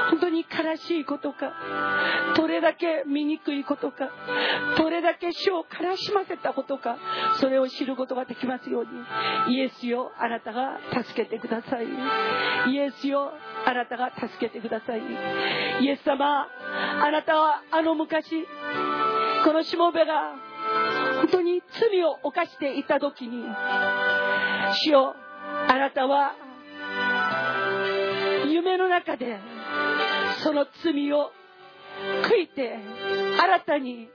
本当に悲しいことかどれだけ醜いことかどれだけ死を悲しませたことかそれを知ることができますようにイエスよあなたが助けてください。イエスよあなたが助けてください。イエス様あなたはあの昔このしもべが本当に罪を犯していた時に主よあなたは夢の中でその罪を悔いて新たに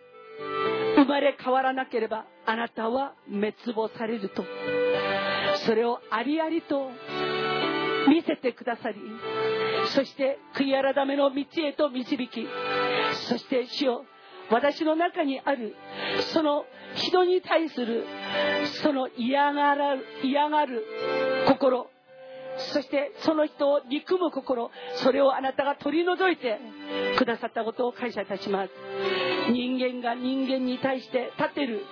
生まれ変わらなければあなたは滅亡されるとそれをありありと見せてくださりそして悔い改めの道へと導きそして主よ私の中にあるその人に対するその嫌がら嫌がる心。そしてその人を憎む心。それをあなたが取り除いてくださったことを感謝いたします。人間が人間に対して立てる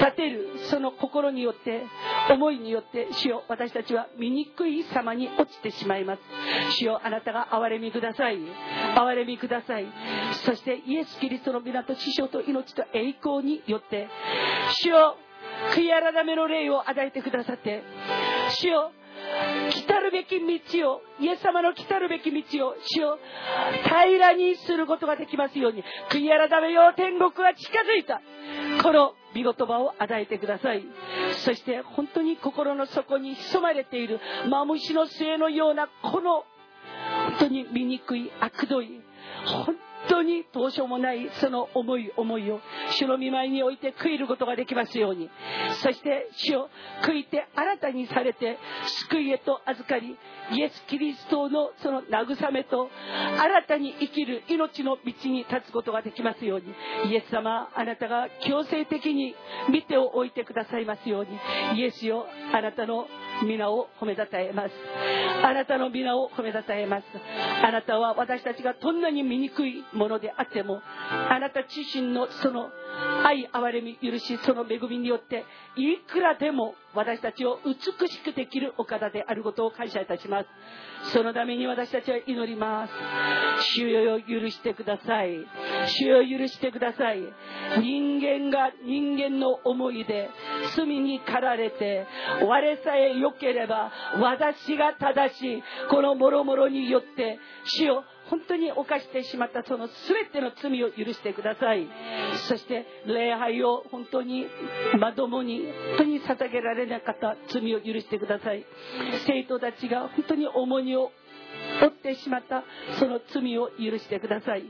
立てるその心によって思いによって主よ私たちは醜い様に落ちてしまいます。主よあなたが憐れみください。憐れみください。そしてイエス・キリストの皆と師匠と命と栄光によって主よ悔い改めの霊を与えてくださって主よ来たるべき道を。イエス様の来たるべき道を主を平らにすることができますように。悔い改めよう天国が近づいた。この御言葉を与えてください。そして本当に心の底に潜まれている。マムシの末のようなこの本当に醜い悪どい。本当にどうしようもないその思い思いを主の見舞いにおいて悔いることができますように。そして主を悔いて新たにされて救いへと預かりイエス・キリストのその慰めと新たに生きる命の道に立つことができますように。イエス様あなたが強制的に見てを置いてくださいますように。イエスよあなたの皆を褒めたたえます。あなたの皆を褒めたたえます。あなたは私たちがどんなに醜いものであってもあなた自身のその愛憐れみ許しその恵みによっていくらでも私たちを美しくできるお方であることを感謝いたします。そのために私たちは祈ります。主よ許してください。主よ許してください。人間が人間の思いで罪に駆られて我さえ良ければ私が正しいこのもろもろによって主よ本当に犯してしまったその全ての罪を許してください。そして礼拝を本当にまともに本当に捧げられなかった罪を許してください。生徒たちが本当に重荷を負ってしまったその罪を許してください。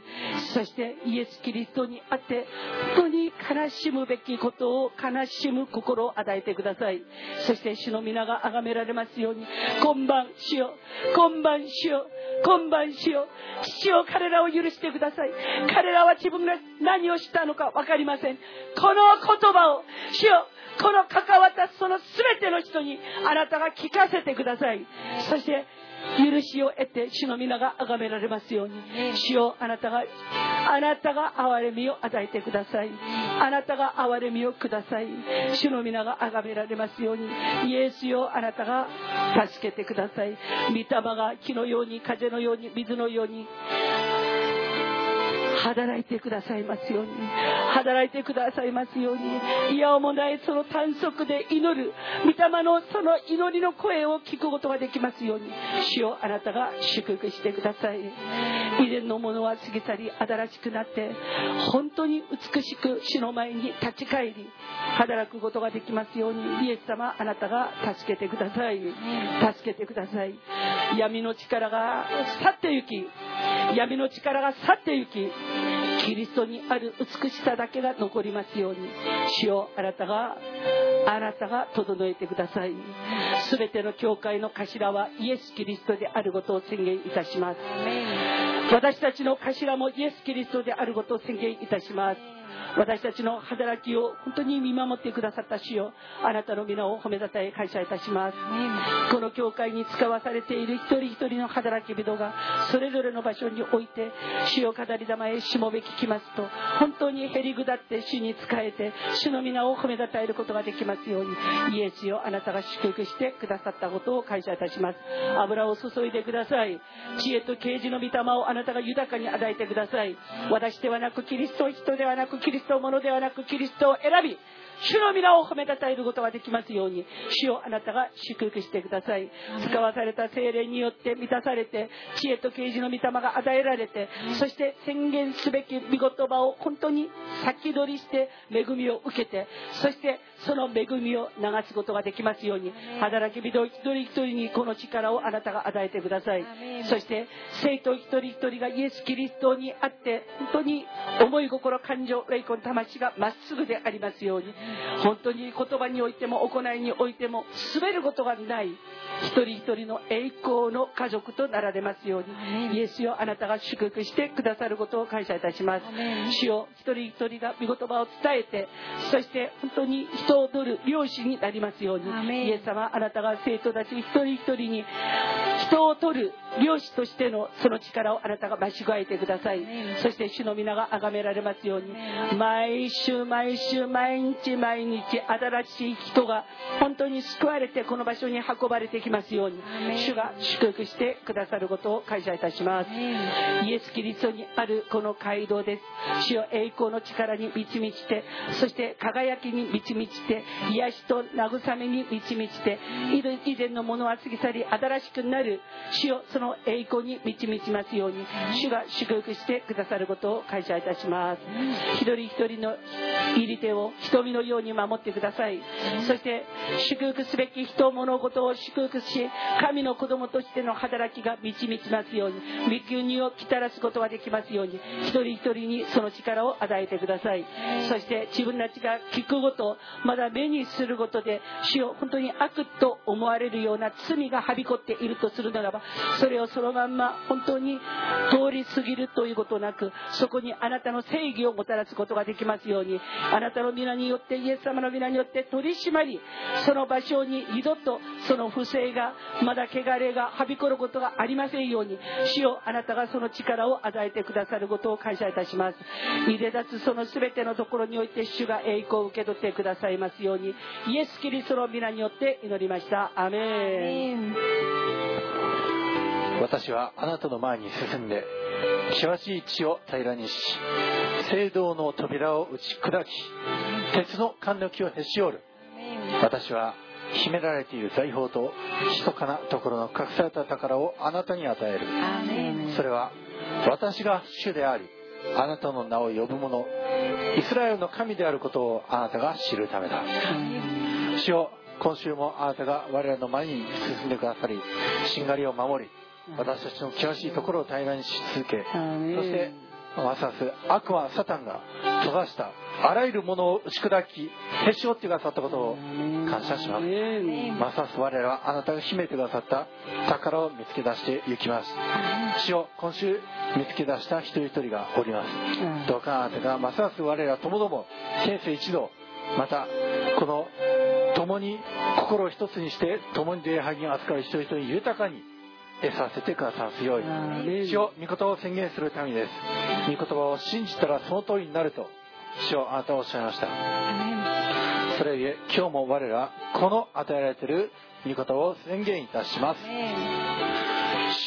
そしてイエス・キリストにあって本当に悲しむべきことを悲しむ心を与えてください。そして主の皆が崇められますように今晩主よ今晩主よ今晩主よ父よ彼らを許してください。彼らは自分が何をしたのか分かりません。この言葉を主よ。この関わったその全ての人にあなたが聞かせてください。そして許しを得て主の皆が崇められますように。主をあなたがあなたが憐れみを与えてください。あなたが憐れみをください。主の皆が崇められますように。イエスよあなたが助けてください。御霊が木のように風のように水のように。働いてくださいますように。働いてくださいますように。いやおもないその短足で祈る。御霊のその祈りの声を聞くことができますように。主よあなたが祝福してください。以前のものは過ぎ去り新しくなって本当に美しく主の前に立ち返り働くことができますように。イエス様あなたが助けてください。助けてください。闇の力が去ってゆき闇の力が去ってゆきキリストにある美しさだけが残りますように主よあなたがあなたが整えてください。全ての教会の頭はイエス・キリストであることを宣言いたします。私たちの頭もイエス・キリストであることを宣言いたします私たちの働きを本当に見守ってくださった主よ。あなたの皆を褒めたたえ感謝いたします。この教会に使わされている一人一人の働き人がそれぞれの場所において主を語り玉へしもべ聞きますと本当にへりくだって主に仕えて主の皆を褒めたたえることができますようにイエスよあなたが祝福してくださったことを感謝いたします。油を注いでください。知恵と啓示の御霊をあなたが豊かに与えてください。私ではなくキリスト人ではなくキリストものではなくキリストを選び主の皆を褒めたたえることができますように主をあなたが祝福してください。使わされた精霊によって満たされて知恵と啓示の御霊が与えられてそして宣言すべき御言葉を本当に先取りして恵みを受けてそしてその恵みを流すことができますように働き人一人一人にこの力をあなたが与えてください。そして生徒一人一人がイエス・キリストにあって本当に思い心感情霊魂魂がまっすぐでありますように本当に言葉においても行いにおいても滑ることがない一人一人の栄光の家族となられますようにイエスよあなたが祝福してくださることを感謝いたします。主よ一人一人が御言葉を伝えてそして本当に人を取る漁師になりますようにイエス様あなたが生徒たち一人一人に人を取る漁師としてのその力をあなたが増し加えてください。そして主の皆が崇められますように。毎週毎週毎日毎日新しい人が本当に救われてこの場所に運ばれてきますように。主が祝福してくださることを感謝いたします。イエス・キリストにあるこの街道です。主を栄光の力に満ち満ちてそして輝きに満ち満ちて癒しと慰めに満ち満ちて以前のものは過ぎ去り新しくなる主よそのの栄光に導きますように主が祝福してくださることを感謝いたします。一人一人の入り手を瞳のように守ってください。そして祝福すべき人物事を祝福し神の子供としての働きが導きますように御国をきたらすことができますように一人一人にその力を与えてください。そして自分たちが聞くことまだ目にすることで主を本当に悪と思われるような罪がはびこっているとするならばそれをそのまんま本当に通り過ぎるということなくそこにあなたの正義をもたらすことができますようにあなたの皆によってイエス様の皆によって取り締まりその場所に二度とその不正がまだ汚れがはびこることがありませんように主をあなたがその力を与えてくださることを感謝いたします。入れ立つその全てのところにおいて主が栄光を受け取ってくださいますようにイエス・キリストの皆によって祈りました。アメン。私はあなたの前に進んで険しい地を平らにし聖堂の扉を打ち砕き鉄の貫抜きをへし折る。私は秘められている財宝と密かなところの隠された宝をあなたに与える。それは私が主でありあなたの名を呼ぶ者イスラエルの神であることをあなたが知るためだ。主よ今週もあなたが我らの前に進んでくださりしんがりを守り私たちの険しいところを平らにし続けそしてますます悪魔サタンが閉ざしたあらゆるものを打ち砕きへし折ってくださったことを感謝します。ますます我らはあなたが秘めてくださった宝を見つけ出していきます。主を今週見つけ出した一人一人がおります。どうかあなたがますます我らともども天性一同またこの共に心を一つにして共に礼拝に扱う一人一人豊かに得させてくださますように主を御言葉を宣言するためにです。御言葉を信じたらその通りになると主をあなたはおっしゃいました。それゆえ今日も我らはこの与えられている御言葉を宣言いたします。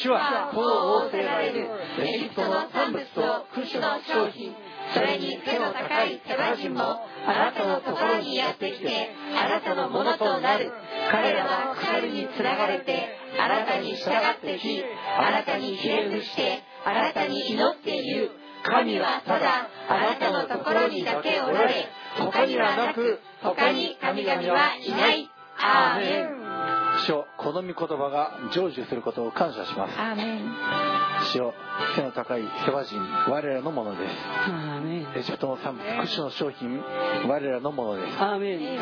主はこの仰せられる。エジプトの産物とクシュの商品。それに背の高い手羽人もあなたのところにやってきてあなたのものとなる。彼らは鎖につながれてあなたに従ってきあなたにひれ伏してあなたに祈っている。神はただあなたのところにだけおられ他にはなく他に神々はいない。アーメン。主よこの御言葉が成就することを感謝します。主よ背の高い世話人我らのものです。エジプトの産物クシュの商品我らのものです。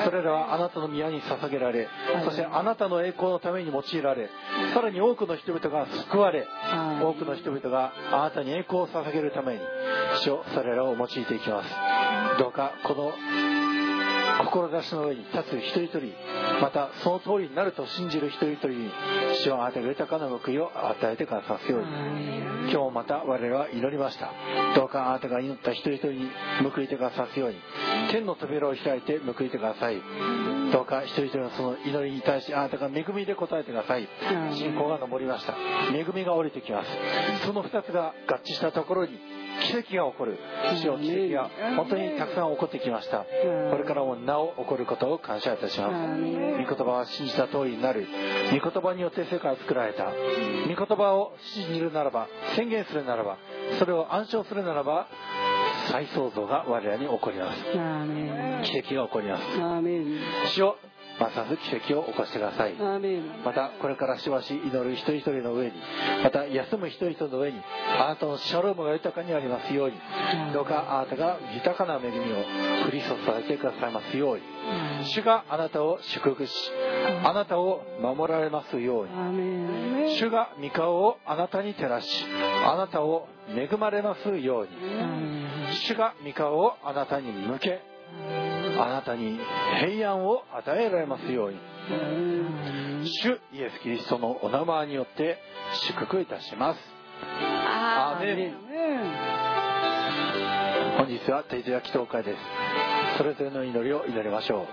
それらはあなたの宮に捧げられそしてあなたの栄光のために用いられさらに多くの人々が救われ多くの人々があなたに栄光を捧げるために主よそれらを用いていきます。どうかこの志の上に立つ一人一人またその通りになると信じる一人一人に主はあなたが豊かな報いを与えてくださすように今日また我々は祈りましたどうかあなたが祈った一人一人に報いてくださすように天の扉を開いて報いてくださいどうか一人一人のその祈りに対しあなたが恵みで答えてください信仰が昇りました恵みが降りてきますその二つが合致したところに奇跡が起こる。主よ奇跡が本当にたくさん起こってきました。これからもなお起こることを感謝いたします。御言葉は信じた通りになる。御言葉によって世界は作られた。御言葉を信じるならば宣言するならばそれを暗唱するならば再創造が我らに起こります。奇跡が起こります。主よますます奇跡を起こしてください。またこれからしばし祈る一人一人の上にまた休む一人一人の上にあなたのシャロームが豊かにありますようにどうかあなたが豊かな恵みを降り注いでくださいますように。主があなたを祝福しあなたを守られますように。主が御顔をあなたに照らしあなたを恵まれますように。主が御顔をあなたに向けあなたに平安を与えられますように。主イエス・キリストのお名前によって祝福いたします。アーメン。本日は定時焼き祷会です。それぞれの祈りを祈りましょう